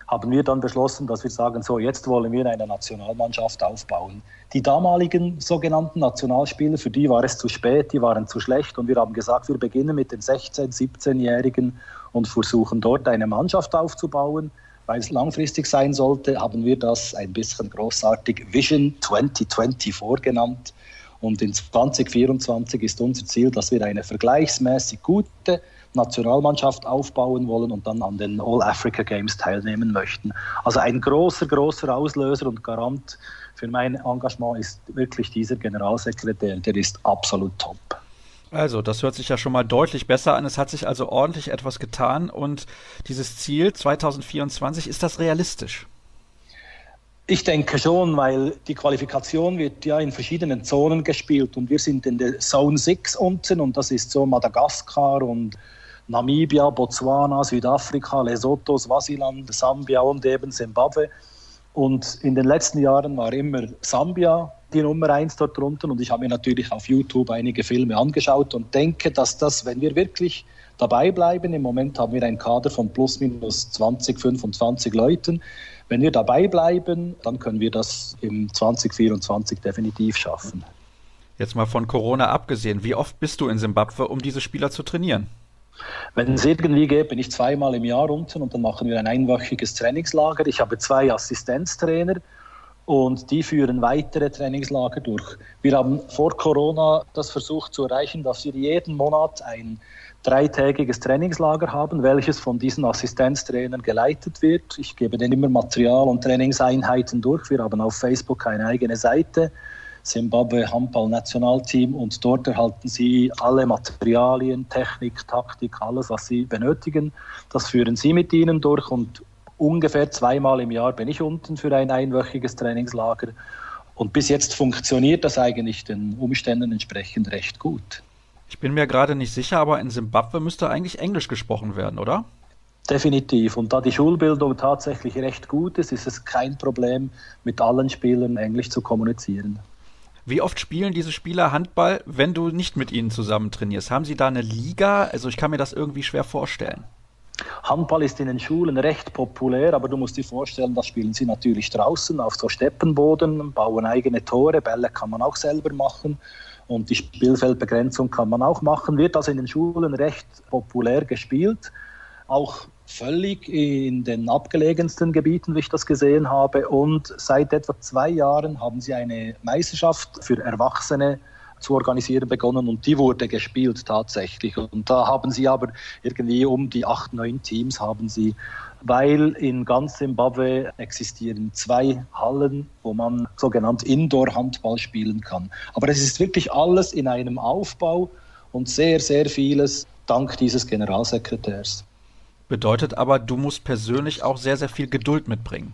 haben wir dann beschlossen, dass wir sagen, so jetzt wollen wir eine Nationalmannschaft aufbauen. Die damaligen sogenannten Nationalspieler, für die war es zu spät, die waren zu schlecht und wir haben gesagt, wir beginnen mit den 16-, 17-Jährigen und versuchen dort eine Mannschaft aufzubauen. Weil es langfristig sein sollte, haben wir das ein bisschen großartig Vision 2020 vorgenannt. Und in 2024 ist unser Ziel, dass wir eine vergleichsmäßig gute Nationalmannschaft aufbauen wollen und dann an den All-Africa Games teilnehmen möchten. Also ein großer, großer Auslöser und Garant für mein Engagement ist wirklich dieser Generalsekretär. Der ist absolut top. Also, das hört sich ja schon mal deutlich besser an. Es hat sich also ordentlich etwas getan und dieses Ziel 2024, ist das realistisch? Ich denke schon, weil die Qualifikation wird ja in verschiedenen Zonen gespielt und wir sind in der Zone 6 unten und das ist so Madagaskar und Namibia, Botswana, Südafrika, Lesotho, Swasiland, Sambia und eben Zimbabwe. Und in den letzten Jahren war immer Sambia die Nummer eins dort drunten. Und ich habe mir natürlich auf YouTube einige Filme angeschaut und denke, dass das, wenn wir wirklich dabei bleiben, im Moment haben wir einen Kader von plus minus 20, 25 Leuten. Wenn wir dabei bleiben, dann können wir das im 2024 definitiv schaffen. Jetzt mal von Corona abgesehen, wie oft bist du in Simbabwe, um diese Spieler zu trainieren? Wenn es irgendwie geht, bin ich zweimal im Jahr unten und dann machen wir ein einwöchiges Trainingslager. Ich habe zwei Assistenztrainer und die führen weitere Trainingslager durch. Wir haben vor Corona das versucht zu erreichen, dass wir jeden Monat ein dreitägiges Trainingslager haben, welches von diesen Assistenztrainern geleitet wird. Ich gebe denen immer Material und Trainingseinheiten durch. Wir haben auf Facebook eine eigene Seite Zimbabwe Handball-Nationalteam und dort erhalten sie alle Materialien, Technik, Taktik, alles, was sie benötigen. Das führen sie mit ihnen durch und ungefähr zweimal im Jahr bin ich unten für ein einwöchiges Trainingslager. Und bis jetzt funktioniert das eigentlich den Umständen entsprechend recht gut. Ich bin mir gerade nicht sicher, aber in Simbabwe müsste eigentlich Englisch gesprochen werden, oder? Definitiv. Und da die Schulbildung tatsächlich recht gut ist, ist es kein Problem, mit allen Spielern Englisch zu kommunizieren. Wie oft spielen diese Spieler Handball, wenn du nicht mit ihnen zusammen trainierst? Haben sie da eine Liga? Also ich kann mir das irgendwie schwer vorstellen. Handball ist in den Schulen recht populär, aber du musst dir vorstellen, das spielen sie natürlich draußen auf so Steppenboden, bauen eigene Tore, Bälle kann man auch selber machen. Und die Spielfeldbegrenzung kann man auch machen, wird also in den Schulen recht populär gespielt. Auch völlig in den abgelegensten Gebieten, wie ich das gesehen habe. Und seit etwa zwei Jahren haben sie eine Meisterschaft für Erwachsene zu organisieren begonnen und die wurde gespielt tatsächlich. Und da haben sie aber irgendwie um die acht, neun Teams haben sie, weil in ganz Zimbabwe existieren zwei Hallen, wo man sogenannt Indoor-Handball spielen kann. Aber es ist wirklich alles in einem Aufbau und sehr, sehr vieles dank dieses Generalsekretärs. Bedeutet aber, du musst persönlich auch sehr, sehr viel Geduld mitbringen.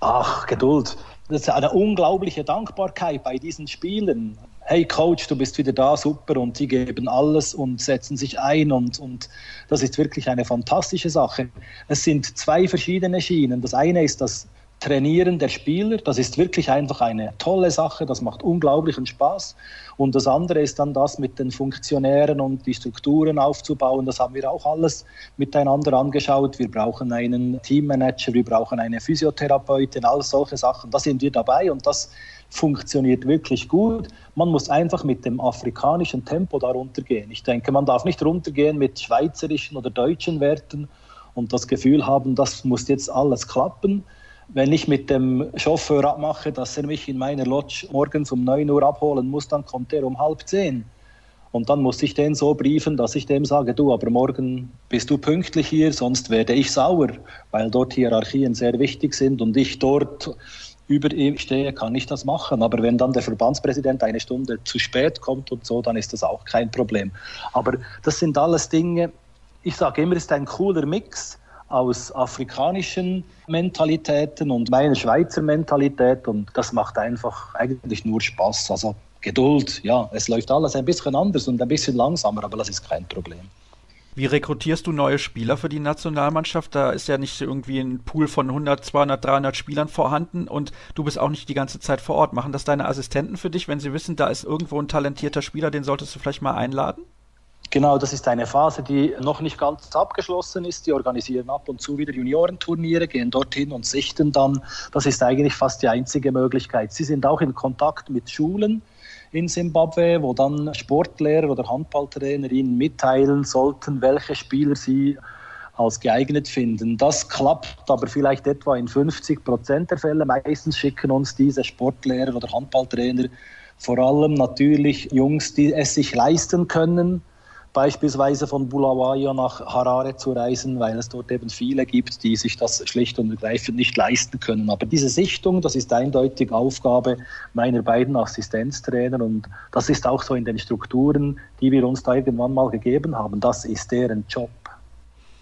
Ach, Geduld. Das ist eine unglaubliche Dankbarkeit bei diesen Spielen. Hey Coach, du bist wieder da, super, und die geben alles und setzen sich ein und, und das ist wirklich eine fantastische Sache. Es sind zwei verschiedene Schienen. Das eine ist das Trainieren der Spieler. Das ist wirklich einfach eine tolle Sache, das macht unglaublichen Spaß. Und das andere ist dann das mit den Funktionären und die Strukturen aufzubauen. Das haben wir auch alles miteinander angeschaut. Wir brauchen einen Teammanager, wir brauchen eine Physiotherapeutin, all solche Sachen. Da sind wir dabei und das funktioniert wirklich gut. Man muss einfach mit dem afrikanischen Tempo darunter gehen. Ich denke, man darf nicht runtergehen mit schweizerischen oder deutschen Werten und das Gefühl haben, das muss jetzt alles klappen wenn ich mit dem Chauffeur abmache, dass er mich in meiner Lodge morgens um 9 Uhr abholen muss, dann kommt er um halb zehn. Und dann muss ich den so briefen, dass ich dem sage, du, aber morgen bist du pünktlich hier, sonst werde ich sauer, weil dort Hierarchien sehr wichtig sind und ich dort über ihm stehe, kann ich das machen. Aber wenn dann der Verbandspräsident eine Stunde zu spät kommt und so, dann ist das auch kein Problem. Aber das sind alles Dinge, ich sage immer, es ist ein cooler Mix aus afrikanischen Mentalitäten und meiner Schweizer Mentalität und das macht einfach eigentlich nur Spaß. Also Geduld, ja, es läuft alles ein bisschen anders und ein bisschen langsamer, aber das ist kein Problem. Wie rekrutierst du neue Spieler für die Nationalmannschaft? Da ist ja nicht irgendwie ein Pool von 100, 200, 300 Spielern vorhanden und du bist auch nicht die ganze Zeit vor Ort. Machen das deine Assistenten für dich, wenn sie wissen, da ist irgendwo ein talentierter Spieler, den solltest du vielleicht mal einladen? Genau, das ist eine Phase, die noch nicht ganz abgeschlossen ist. Die organisieren ab und zu wieder Juniorenturniere, gehen dorthin und sichten dann. Das ist eigentlich fast die einzige Möglichkeit. Sie sind auch in Kontakt mit Schulen in Simbabwe, wo dann Sportlehrer oder Handballtrainer ihnen mitteilen sollten, welche Spieler sie als geeignet finden. Das klappt aber vielleicht etwa in 50 Prozent der Fälle. Meistens schicken uns diese Sportlehrer oder Handballtrainer vor allem natürlich Jungs, die es sich leisten können, beispielsweise von Bulawayo nach Harare zu reisen, weil es dort eben viele gibt, die sich das schlicht und ergreifend nicht leisten können. Aber diese Sichtung, das ist eindeutig Aufgabe meiner beiden Assistenztrainer und das ist auch so in den Strukturen, die wir uns da irgendwann mal gegeben haben. Das ist deren Job.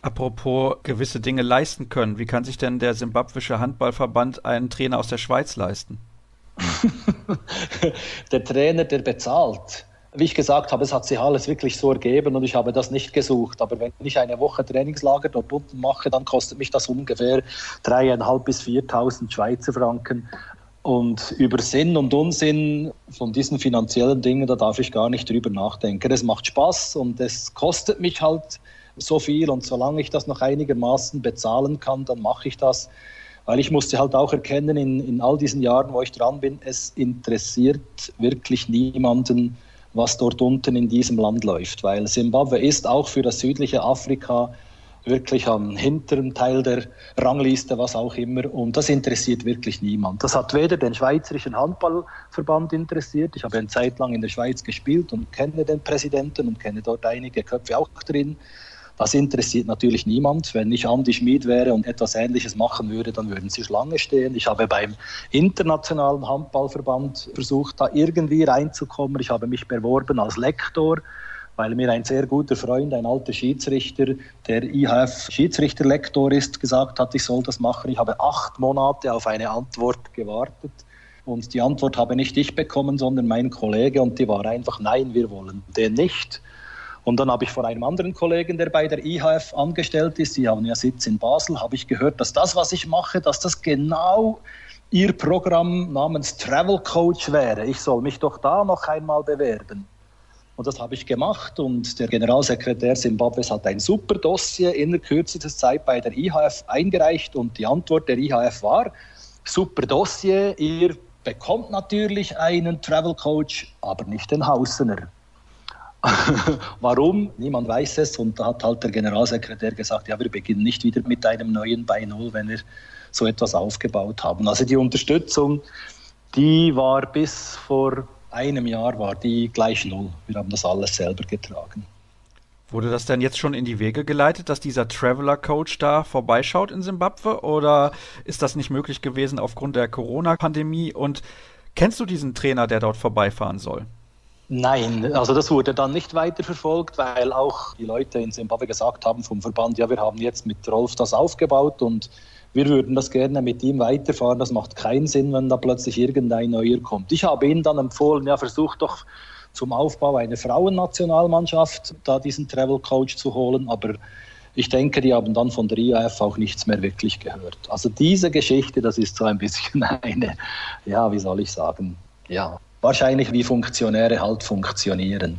Apropos gewisse Dinge leisten können, wie kann sich denn der simbabwische Handballverband einen Trainer aus der Schweiz leisten? der Trainer, der bezahlt, wie ich gesagt habe, es hat sich alles wirklich so ergeben und ich habe das nicht gesucht. Aber wenn ich eine Woche Trainingslager dort unten mache, dann kostet mich das ungefähr dreieinhalb bis 4.000 Schweizer Franken. Und über Sinn und Unsinn von diesen finanziellen Dingen, da darf ich gar nicht drüber nachdenken. Es macht Spaß und es kostet mich halt so viel. Und solange ich das noch einigermaßen bezahlen kann, dann mache ich das. Weil ich musste halt auch erkennen, in, in all diesen Jahren, wo ich dran bin, es interessiert wirklich niemanden, was dort unten in diesem Land läuft, weil Simbabwe ist auch für das südliche Afrika wirklich am hinteren Teil der Rangliste, was auch immer. Und das interessiert wirklich niemand. Das hat weder den Schweizerischen Handballverband interessiert. Ich habe eine Zeit lang in der Schweiz gespielt und kenne den Präsidenten und kenne dort einige Köpfe auch drin. Das interessiert natürlich niemand. Wenn ich Andi Schmid wäre und etwas Ähnliches machen würde, dann würden sie Schlange stehen. Ich habe beim Internationalen Handballverband versucht, da irgendwie reinzukommen. Ich habe mich beworben als Lektor weil mir ein sehr guter Freund, ein alter Schiedsrichter, der IHF-Schiedsrichterlektor ist, gesagt hat, ich soll das machen. Ich habe acht Monate auf eine Antwort gewartet. Und die Antwort habe nicht ich bekommen, sondern mein Kollege. Und die war einfach, nein, wir wollen den nicht. Und dann habe ich von einem anderen Kollegen, der bei der IHF angestellt ist, die haben ja Sitz in Basel, habe ich gehört, dass das, was ich mache, dass das genau ihr Programm namens Travel Coach wäre. Ich soll mich doch da noch einmal bewerben. Und das habe ich gemacht und der Generalsekretär Simbabwes hat ein super Dossier in der kürzester Zeit bei der IHF eingereicht und die Antwort der IHF war, super Dossier, ihr bekommt natürlich einen Travel Coach, aber nicht den Hausener. Warum? Niemand weiß es. Und da hat halt der Generalsekretär gesagt, ja, wir beginnen nicht wieder mit einem neuen bei Null, wenn wir so etwas aufgebaut haben. Also die Unterstützung, die war bis vor einem Jahr war die gleich null. Wir haben das alles selber getragen. Wurde das denn jetzt schon in die Wege geleitet, dass dieser Traveler Coach da vorbeischaut in Simbabwe oder ist das nicht möglich gewesen aufgrund der Corona-Pandemie? Und kennst du diesen Trainer, der dort vorbeifahren soll? Nein, also das wurde dann nicht weiterverfolgt, weil auch die Leute in Zimbabwe gesagt haben vom Verband, ja, wir haben jetzt mit Rolf das aufgebaut und wir würden das gerne mit ihm weiterfahren. Das macht keinen Sinn, wenn da plötzlich irgendein Neuer kommt. Ich habe ihn dann empfohlen, ja, versuch doch zum Aufbau einer Frauennationalmannschaft da diesen Travel Coach zu holen, aber ich denke, die haben dann von der IAF auch nichts mehr wirklich gehört. Also diese Geschichte, das ist so ein bisschen eine, ja, wie soll ich sagen, ja, wahrscheinlich wie Funktionäre halt funktionieren.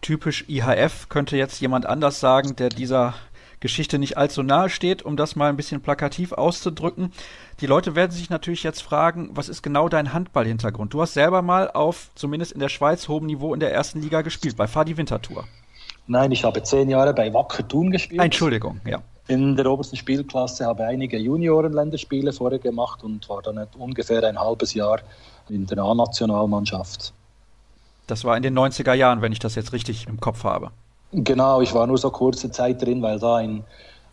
Typisch IHF könnte jetzt jemand anders sagen, der dieser Geschichte nicht allzu nahe steht, um das mal ein bisschen plakativ auszudrücken. Die Leute werden sich natürlich jetzt fragen, was ist genau dein Handballhintergrund? Du hast selber mal auf, zumindest in der Schweiz, hohem Niveau in der ersten Liga gespielt, bei Fadi Winterthur. Nein, ich habe zehn Jahre bei Wacker Thun gespielt. Entschuldigung, ja. In der obersten Spielklasse habe ich einige Juniorenländerspiele vorher gemacht und war dann ungefähr ein halbes Jahr in der A-Nationalmannschaft. Das war in den 90er Jahren, wenn ich das jetzt richtig im Kopf habe. Genau, ich war nur so kurze Zeit drin, weil da ein,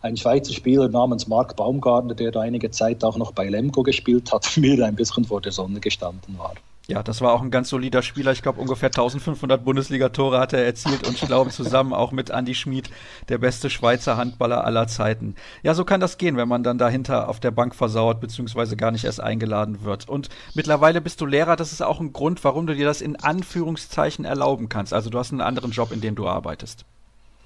ein Schweizer Spieler namens Mark Baumgartner, der da einige Zeit auch noch bei Lemgo gespielt hat, mir ein bisschen vor der Sonne gestanden war. Ja, das war auch ein ganz solider Spieler. Ich glaube, ungefähr 1500 Bundesliga-Tore hat er erzielt und ich glaube zusammen auch mit Andy Schmid der beste Schweizer Handballer aller Zeiten. Ja, so kann das gehen, wenn man dann dahinter auf der Bank versauert beziehungsweise gar nicht erst eingeladen wird. Und mittlerweile bist du Lehrer. Das ist auch ein Grund, warum du dir das in Anführungszeichen erlauben kannst. Also du hast einen anderen Job, in dem du arbeitest.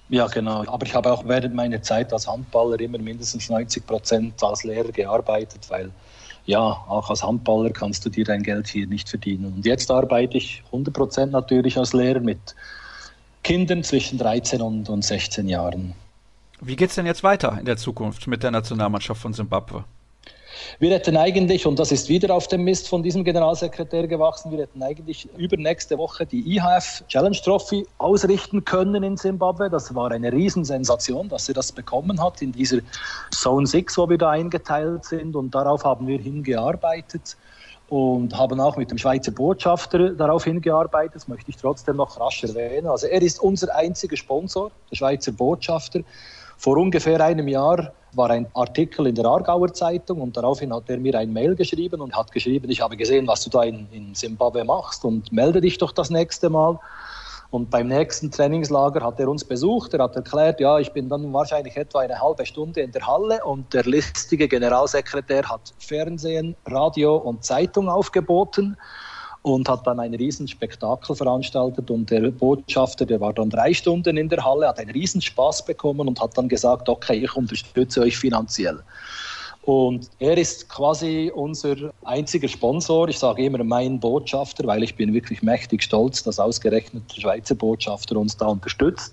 Ja, genau. Aber ich habe auch während meiner Zeit als Handballer immer mindestens 90 Prozent als Lehrer gearbeitet, weil ja, auch als Handballer kannst du dir dein Geld hier nicht verdienen. Und jetzt arbeite ich 100% natürlich als Lehrer mit Kindern zwischen 13 und, und 16 Jahren. Wie geht es denn jetzt weiter in der Zukunft mit der Nationalmannschaft von Simbabwe? Wir hätten eigentlich, und das ist wieder auf dem Mist von diesem Generalsekretär gewachsen, wir hätten eigentlich übernächste Woche die IHF Challenge Trophy ausrichten können in Zimbabwe. Das war eine Riesensensation, dass sie das bekommen hat in dieser Zone 6, wo wir da eingeteilt sind. Und darauf haben wir hingearbeitet und haben auch mit dem Schweizer Botschafter darauf hingearbeitet. Das möchte ich trotzdem noch rasch erwähnen. Also er ist unser einziger Sponsor, der Schweizer Botschafter. Vor ungefähr einem Jahr war ein Artikel in der Aargauer Zeitung und daraufhin hat er mir ein Mail geschrieben und hat geschrieben, ich habe gesehen, was du da in, Zimbabwe machst und melde dich doch das nächste Mal. Und beim nächsten Trainingslager hat er uns besucht. Er hat erklärt, ja, ich bin dann wahrscheinlich etwa eine halbe Stunde in der Halle und der listige Generalsekretär hat Fernsehen, Radio und Zeitung aufgeboten und hat dann ein Riesenspektakel veranstaltet und der Botschafter, der war dann drei Stunden in der Halle, hat einen Riesenspaß bekommen und hat dann gesagt, okay, ich unterstütze euch finanziell. Und er ist quasi unser einziger Sponsor. Ich sage immer mein Botschafter, weil ich bin wirklich mächtig stolz, dass ausgerechnet der Schweizer Botschafter uns da unterstützt.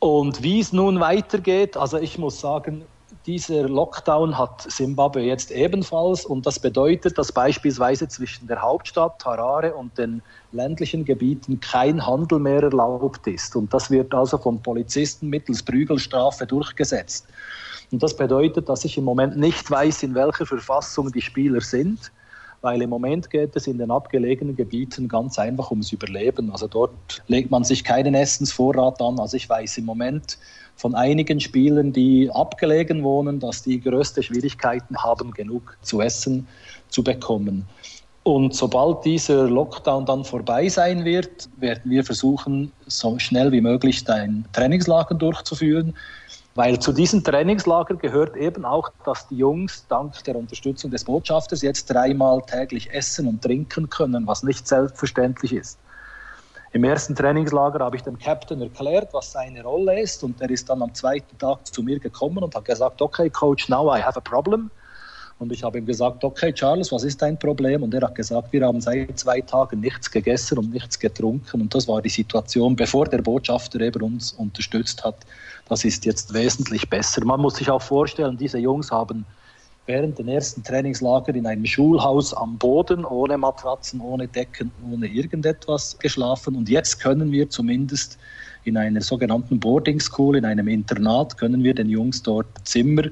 Und wie es nun weitergeht, also ich muss sagen, dieser Lockdown hat Simbabwe jetzt ebenfalls und das bedeutet, dass beispielsweise zwischen der Hauptstadt Harare und den ländlichen Gebieten kein Handel mehr erlaubt ist. Und das wird also von Polizisten mittels Prügelstrafe durchgesetzt. Und das bedeutet, dass ich im Moment nicht weiß, in welcher Verfassung die Spieler sind weil im Moment geht es in den abgelegenen Gebieten ganz einfach ums Überleben. Also dort legt man sich keinen Essensvorrat an. Also ich weiß im Moment von einigen Spielern, die abgelegen wohnen, dass die größte Schwierigkeiten haben, genug zu essen zu bekommen. Und sobald dieser Lockdown dann vorbei sein wird, werden wir versuchen, so schnell wie möglich ein Trainingslager durchzuführen. Weil zu diesem Trainingslager gehört eben auch, dass die Jungs dank der Unterstützung des Botschafters jetzt dreimal täglich essen und trinken können, was nicht selbstverständlich ist. Im ersten Trainingslager habe ich dem Captain erklärt, was seine Rolle ist und er ist dann am zweiten Tag zu mir gekommen und hat gesagt, okay Coach, now I have a problem. Und ich habe ihm gesagt, okay Charles, was ist dein Problem? Und er hat gesagt, wir haben seit zwei Tagen nichts gegessen und nichts getrunken. Und das war die Situation, bevor der Botschafter eben uns unterstützt hat. Das ist jetzt wesentlich besser. Man muss sich auch vorstellen, diese Jungs haben während den ersten Trainingslager in einem Schulhaus am Boden, ohne Matratzen, ohne Decken, ohne irgendetwas geschlafen. Und jetzt können wir zumindest in einer sogenannten Boarding School, in einem Internat, können wir den Jungs dort Zimmer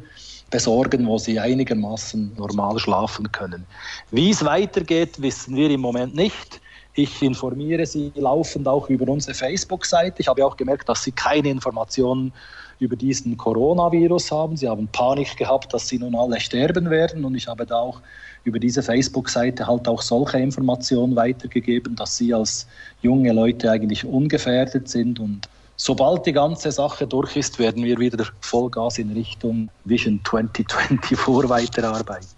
besorgen, wo sie einigermaßen normal schlafen können. Wie es weitergeht, wissen wir im Moment nicht. Ich informiere Sie laufend auch über unsere Facebook-Seite. Ich habe auch gemerkt, dass Sie keine Informationen über diesen Coronavirus haben. Sie haben Panik gehabt, dass sie nun alle sterben werden. Und ich habe da auch über diese Facebook-Seite halt auch solche Informationen weitergegeben, dass sie als junge Leute eigentlich ungefährdet sind. Und sobald die ganze Sache durch ist, werden wir wieder Vollgas in Richtung Vision 2024 weiterarbeiten.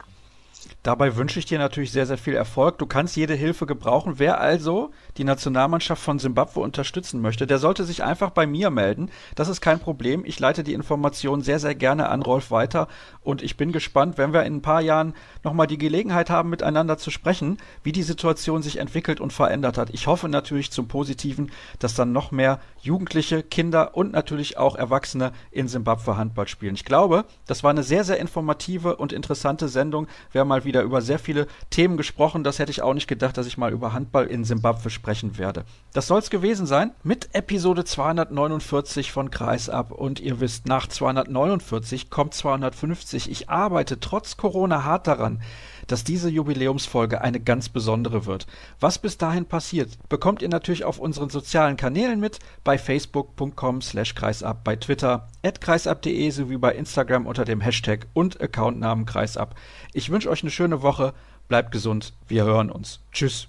Dabei wünsche ich dir natürlich sehr, sehr viel Erfolg. Du kannst jede Hilfe gebrauchen. Wer also die Nationalmannschaft von Simbabwe unterstützen möchte, der sollte sich einfach bei mir melden. Das ist kein Problem. Ich leite die Informationen sehr, sehr gerne an Rolf weiter und ich bin gespannt, wenn wir in ein paar Jahren nochmal die Gelegenheit haben, miteinander zu sprechen, wie die Situation sich entwickelt und verändert hat. Ich hoffe natürlich zum Positiven, dass dann noch mehr Jugendliche, Kinder und natürlich auch Erwachsene in Simbabwe Handball spielen. Ich glaube, das war eine sehr, sehr informative und interessante Sendung. Wir haben mal wieder über sehr viele Themen gesprochen. Das hätte ich auch nicht gedacht, dass ich mal über Handball in Simbabwe spreche sprechen werde. Das soll es gewesen sein mit Episode 249 von Kreisab. Und ihr wisst, nach 249 kommt 250. Ich arbeite trotz Corona hart daran, dass diese Jubiläumsfolge eine ganz besondere wird. Was bis dahin passiert, bekommt ihr natürlich auf unseren sozialen Kanälen mit, bei facebook.com slash kreisab, bei Twitter, at kreisab.de sowie bei Instagram unter dem Hashtag und Accountnamen kreisab. Ich wünsche euch eine schöne Woche, bleibt gesund, wir hören uns. Tschüss.